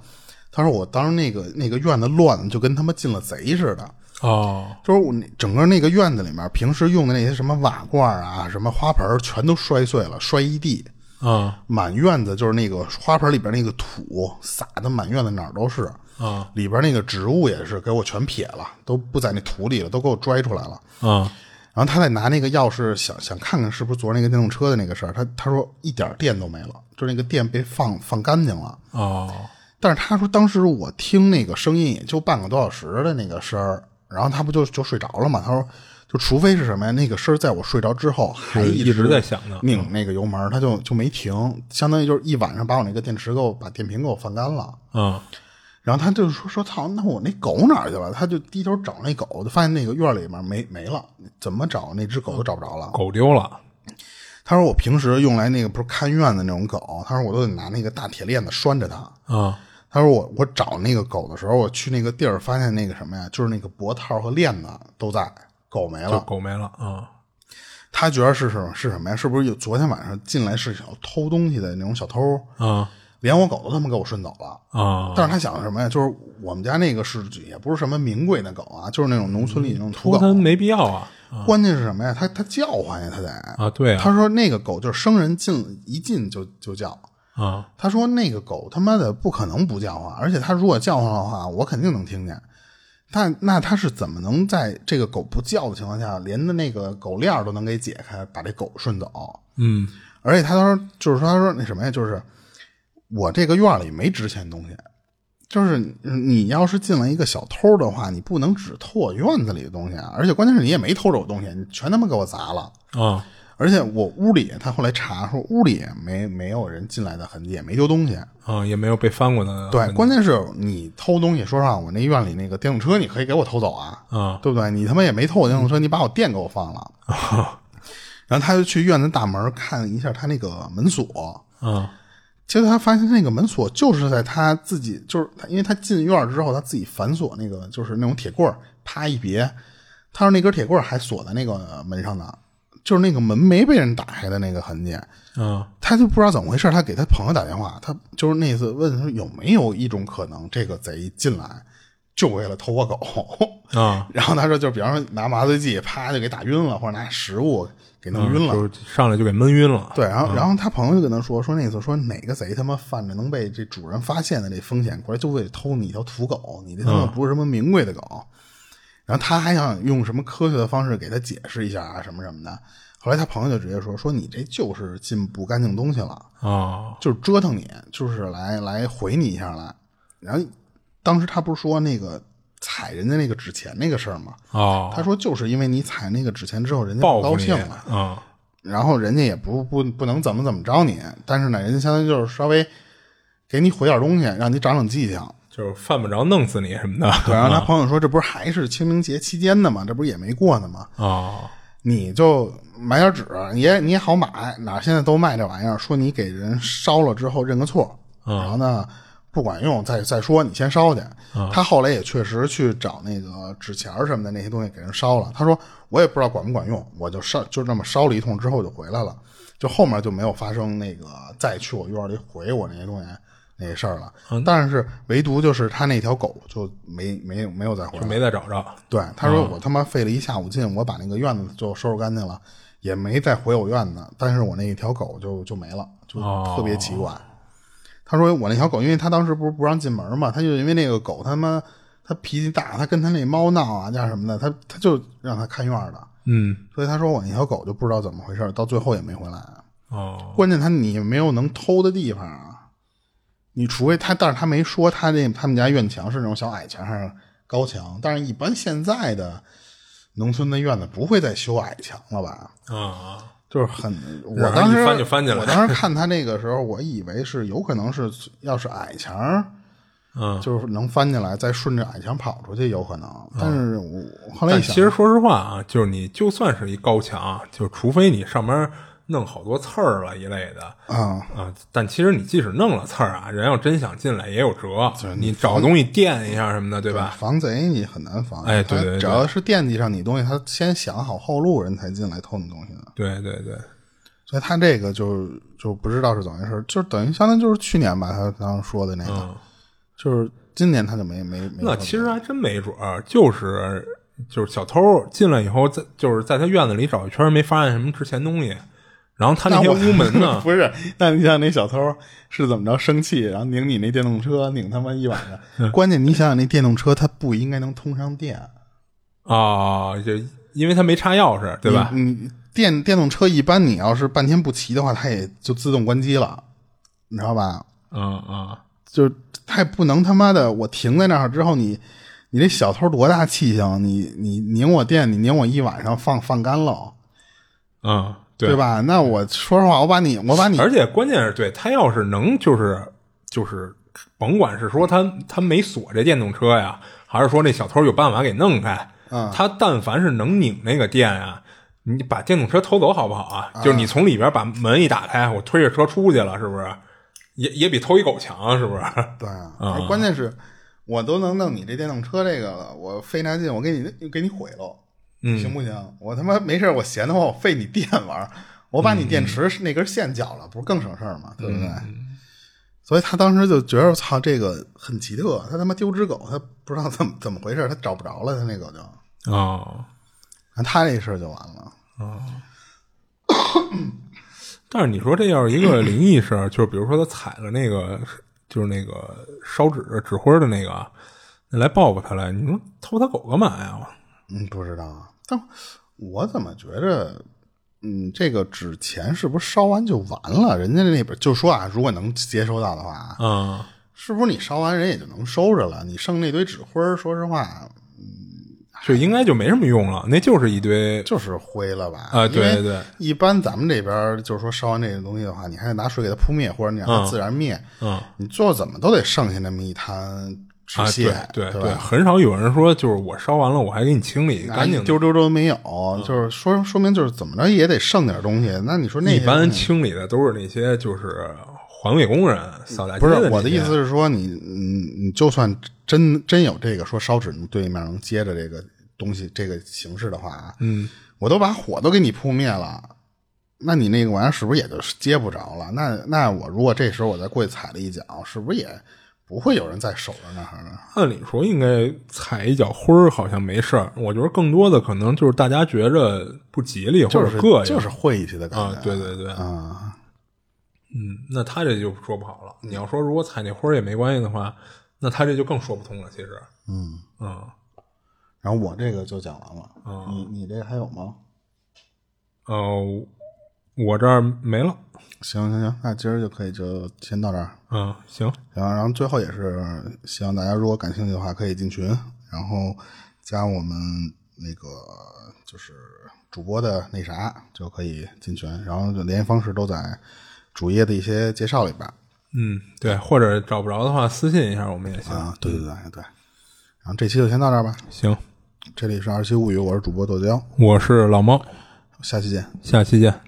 他说：“我当时那个那个院子乱，就跟他妈进了贼似的。哦，就是我整个那个院子里面，平时用的那些什么瓦罐啊、什么花盆，全都摔碎了，摔一地。啊，满院子就是那个花盆里边那个土撒的满院子哪儿都是。啊，里边那个植物也是给我全撇了，都不在那土里了，都给我拽出来了。啊，然后他再拿那个钥匙想想看看是不是昨儿那个电动车的那个事儿，他他说一点电都没了，就是那个电被放放干净了。哦。”但是他说，当时我听那个声音也就半个多小时的那个声儿，然后他不就就睡着了嘛？他说，就除非是什么呀，那个声儿在我睡着之后还一直在响呢，拧那个油门，他就就没停，相当于就是一晚上把我那个电池给我把电瓶给我放干了。嗯，然后他就说说操，那我那狗哪去了？他就低头找那狗，就发现那个院里面没没了，怎么找那只狗都找不着了，狗丢了。他说我平时用来那个不是看院的那种狗，他说我都得拿那个大铁链子拴着它。啊。他说我我找那个狗的时候，我去那个地儿发现那个什么呀，就是那个脖套和链子都在，狗没了，狗没了啊。他觉得是什么是什么呀？是不是有昨天晚上进来是想偷东西的那种小偷啊？连我狗都他妈给我顺走了啊！但是他想的什么呀？就是我们家那个是也不是什么名贵的狗啊，就是那种农村里那种土狗，没必要啊。关键是什么呀？他他叫唤呀，他得啊，对。他说那个狗就是生人进一进就就叫。啊，他说那个狗他妈的不可能不叫唤，而且他如果叫唤的话，我肯定能听见。但那他是怎么能在这个狗不叫的情况下，连的那个狗链都能给解开，把这狗顺走？嗯，而且他说，就是说，他说那什么呀，就是我这个院里没值钱东西，就是你要是进了一个小偷的话，你不能只偷我院子里的东西啊！而且关键是你也没偷着我东西，你全他妈给我砸了啊！而且我屋里，他后来查说屋里没没有人进来的痕迹，也没丢东西啊，也没有被翻过的。对，关键是你偷东西，说实话，我那院里那个电动车你可以给我偷走啊，啊，对不对？你他妈也没偷我电动车，你把我电给我放了。然后他就去院子大门看一下他那个门锁，啊，结果他发现那个门锁就是在他自己，就是他，因为他进院之后他自己反锁那个，就是那种铁棍啪一别，他说那根铁棍还锁在那个门上呢。就是那个门没被人打开的那个痕迹，嗯，他就不知道怎么回事。他给他朋友打电话，他就是那次问他有没有一种可能，这个贼进来就为了偷我狗啊。然后他说，就比方说拿麻醉剂，啪就给打晕了，或者拿食物给弄晕了，就上来就给闷晕了。对，然后然后他朋友就跟他说，说那次说哪个贼他妈犯着能被这主人发现的这风险过来，就为了偷你一条土狗，你这他妈不是什么名贵的狗。然后他还想用什么科学的方式给他解释一下啊，什么什么的。后来他朋友就直接说：“说你这就是进不干净东西了啊，就是折腾你，就是来来回你一下来。”然后当时他不是说那个踩人家那个纸钱那个事儿吗？啊，他说就是因为你踩那个纸钱之后，人家不高兴了啊，然后人家也不不不能怎么怎么着你，但是呢，人家相当于就是稍微给你毁点东西，让你长长记性。就是犯不着弄死你什么的。对，然后他 朋友说：“这不是还是清明节期间的吗？这不是也没过呢吗？啊，你就买点纸，也你也好买，哪现在都卖这玩意儿。说你给人烧了之后认个错，然后呢不管用，再再说你先烧去。他后来也确实去找那个纸钱什么的那些东西给人烧了。他说我也不知道管不管用，我就烧就这么烧了一通之后就回来了，就后面就没有发生那个再去我院里毁我那些东西。”那事儿了。但是唯独就是他那条狗就没没有没有再回来，就没再找着。对，他说我他妈费了一下午劲，我把那个院子就收拾干净了，也没再回我院子，但是我那一条狗就就没了，就特别奇怪。他说我那条狗，因为他当时不是不让进门嘛，他就因为那个狗他妈他脾气大，他跟他那猫闹啊，叫什么的，他他就让他看院的。嗯，所以他说我那条狗就不知道怎么回事，到最后也没回来。哦，关键他你没有能偷的地方啊，你除非他，但是他没说他那他们家院墙是那种小矮墙还是高墙，但是一般现在的农村的院子不会再修矮墙了吧？啊，就是很，我当时翻就翻进来，我当时看他那个时候，我以为是有可能是要是矮墙。嗯，就是能翻进来，再顺着矮墙跑出去，有可能。但是我后来一想，其实说实话啊，就是你就算是一高墙，就除非你上面弄好多刺儿了一类的啊啊，但其实你即使弄了刺儿啊，人要真想进来也有辙，你找东西垫一下什么的，对吧？防贼你很难防，哎，对对，只要是惦记上你东西，他先想好后路，人才进来偷你东西呢。对对对，所以他这个就就不知道是怎么回事，就等于相当于就是去年吧，他刚刚说的那个。就是今年他就没没没。那其实还真没准儿，就是就是小偷进来以后，在就是在他院子里找一圈，没发现什么值钱东西。然后他那些屋门呢？不是，那你像那小偷是怎么着生气，然后拧你那电动车，拧他妈一晚上。关键你想想，那电动车它不应该能通上电啊，就因为它没插钥匙，对吧？你电电动车一般你要是半天不骑的话，它也就自动关机了，你知道吧？嗯嗯。就它也不能他妈的，我停在那儿之后，你你这小偷多大气性？你你拧我电，你拧我一晚上放放干了，嗯，对吧？那我说实话，我把你我把你，而且关键是对他要是能就是就是甭管是说他他没锁这电动车呀，还是说那小偷有办法给弄开，他但凡是能拧那个电啊，你把电动车偷走好不好啊？就是你从里边把门一打开，我推着车出去了，是不是？也也比偷一狗强，是不是？对 啊，关键是，我都能弄你这电动车这个了，我费那劲，我给你给你毁了，行不行？我他妈没事，我闲的话，我费你电玩，我把你电池那根线绞了，不是更省事儿吗？对不对？所以他当时就觉得，操，这个很奇特，他他妈丢只狗，他不知道怎么怎么回事，他找不着了，他那狗就哦，那他这事儿就完了哦。但是你说这要是一个灵异事儿，就是比如说他踩了那个，就是那个烧纸纸灰的那个，来报复他来，你说偷他狗干嘛呀？嗯，不知道。但我怎么觉着，嗯，这个纸钱是不是烧完就完了？人家那边就说啊，如果能接收到的话，嗯，是不是你烧完人也就能收着了？你剩那堆纸灰，说实话。嗯就应该就没什么用了，那就是一堆就是灰了吧？啊，对对，一般咱们这边就是说烧完这个东西的话，你还得拿水给它扑灭，或者你让它自然灭。嗯，你最后怎么都得剩下那么一滩纸屑，对对，很少有人说就是我烧完了我还给你清理干净，丢丢都没有，就是说说明就是怎么着也得剩点东西。那你说那一般清理的都是那些就是环卫工人扫大街的。不是我的意思是说你你你就算真真有这个说烧纸对面能接着这个。东西这个形式的话啊，嗯，我都把火都给你扑灭了，那你那个玩意儿是不是也就接不着了？那那我如果这时候我再过去踩了一脚，是不是也不会有人再守着那儿呢？按理说应该踩一脚灰儿好像没事儿，我觉得更多的可能就是大家觉着不吉利或者膈应，就是晦气的感觉。对对对，啊，嗯，那他这就说不好了。你要说如果踩那灰儿也没关系的话，那他这就更说不通了。其实，嗯嗯。然后我这个就讲完了，你你这还有吗？呃，我这儿没了。行行行，那今儿就可以就先到这儿。嗯，行行。然后最后也是希望大家如果感兴趣的话，可以进群，然后加我们那个就是主播的那啥就可以进群，然后联系方式都在主页的一些介绍里边。嗯，对，或者找不着的话私信一下我们也行。啊，对对对对。然后这期就先到这儿吧。行。这里是二七物语，我是主播豆椒，我是老猫，下期见，下期见。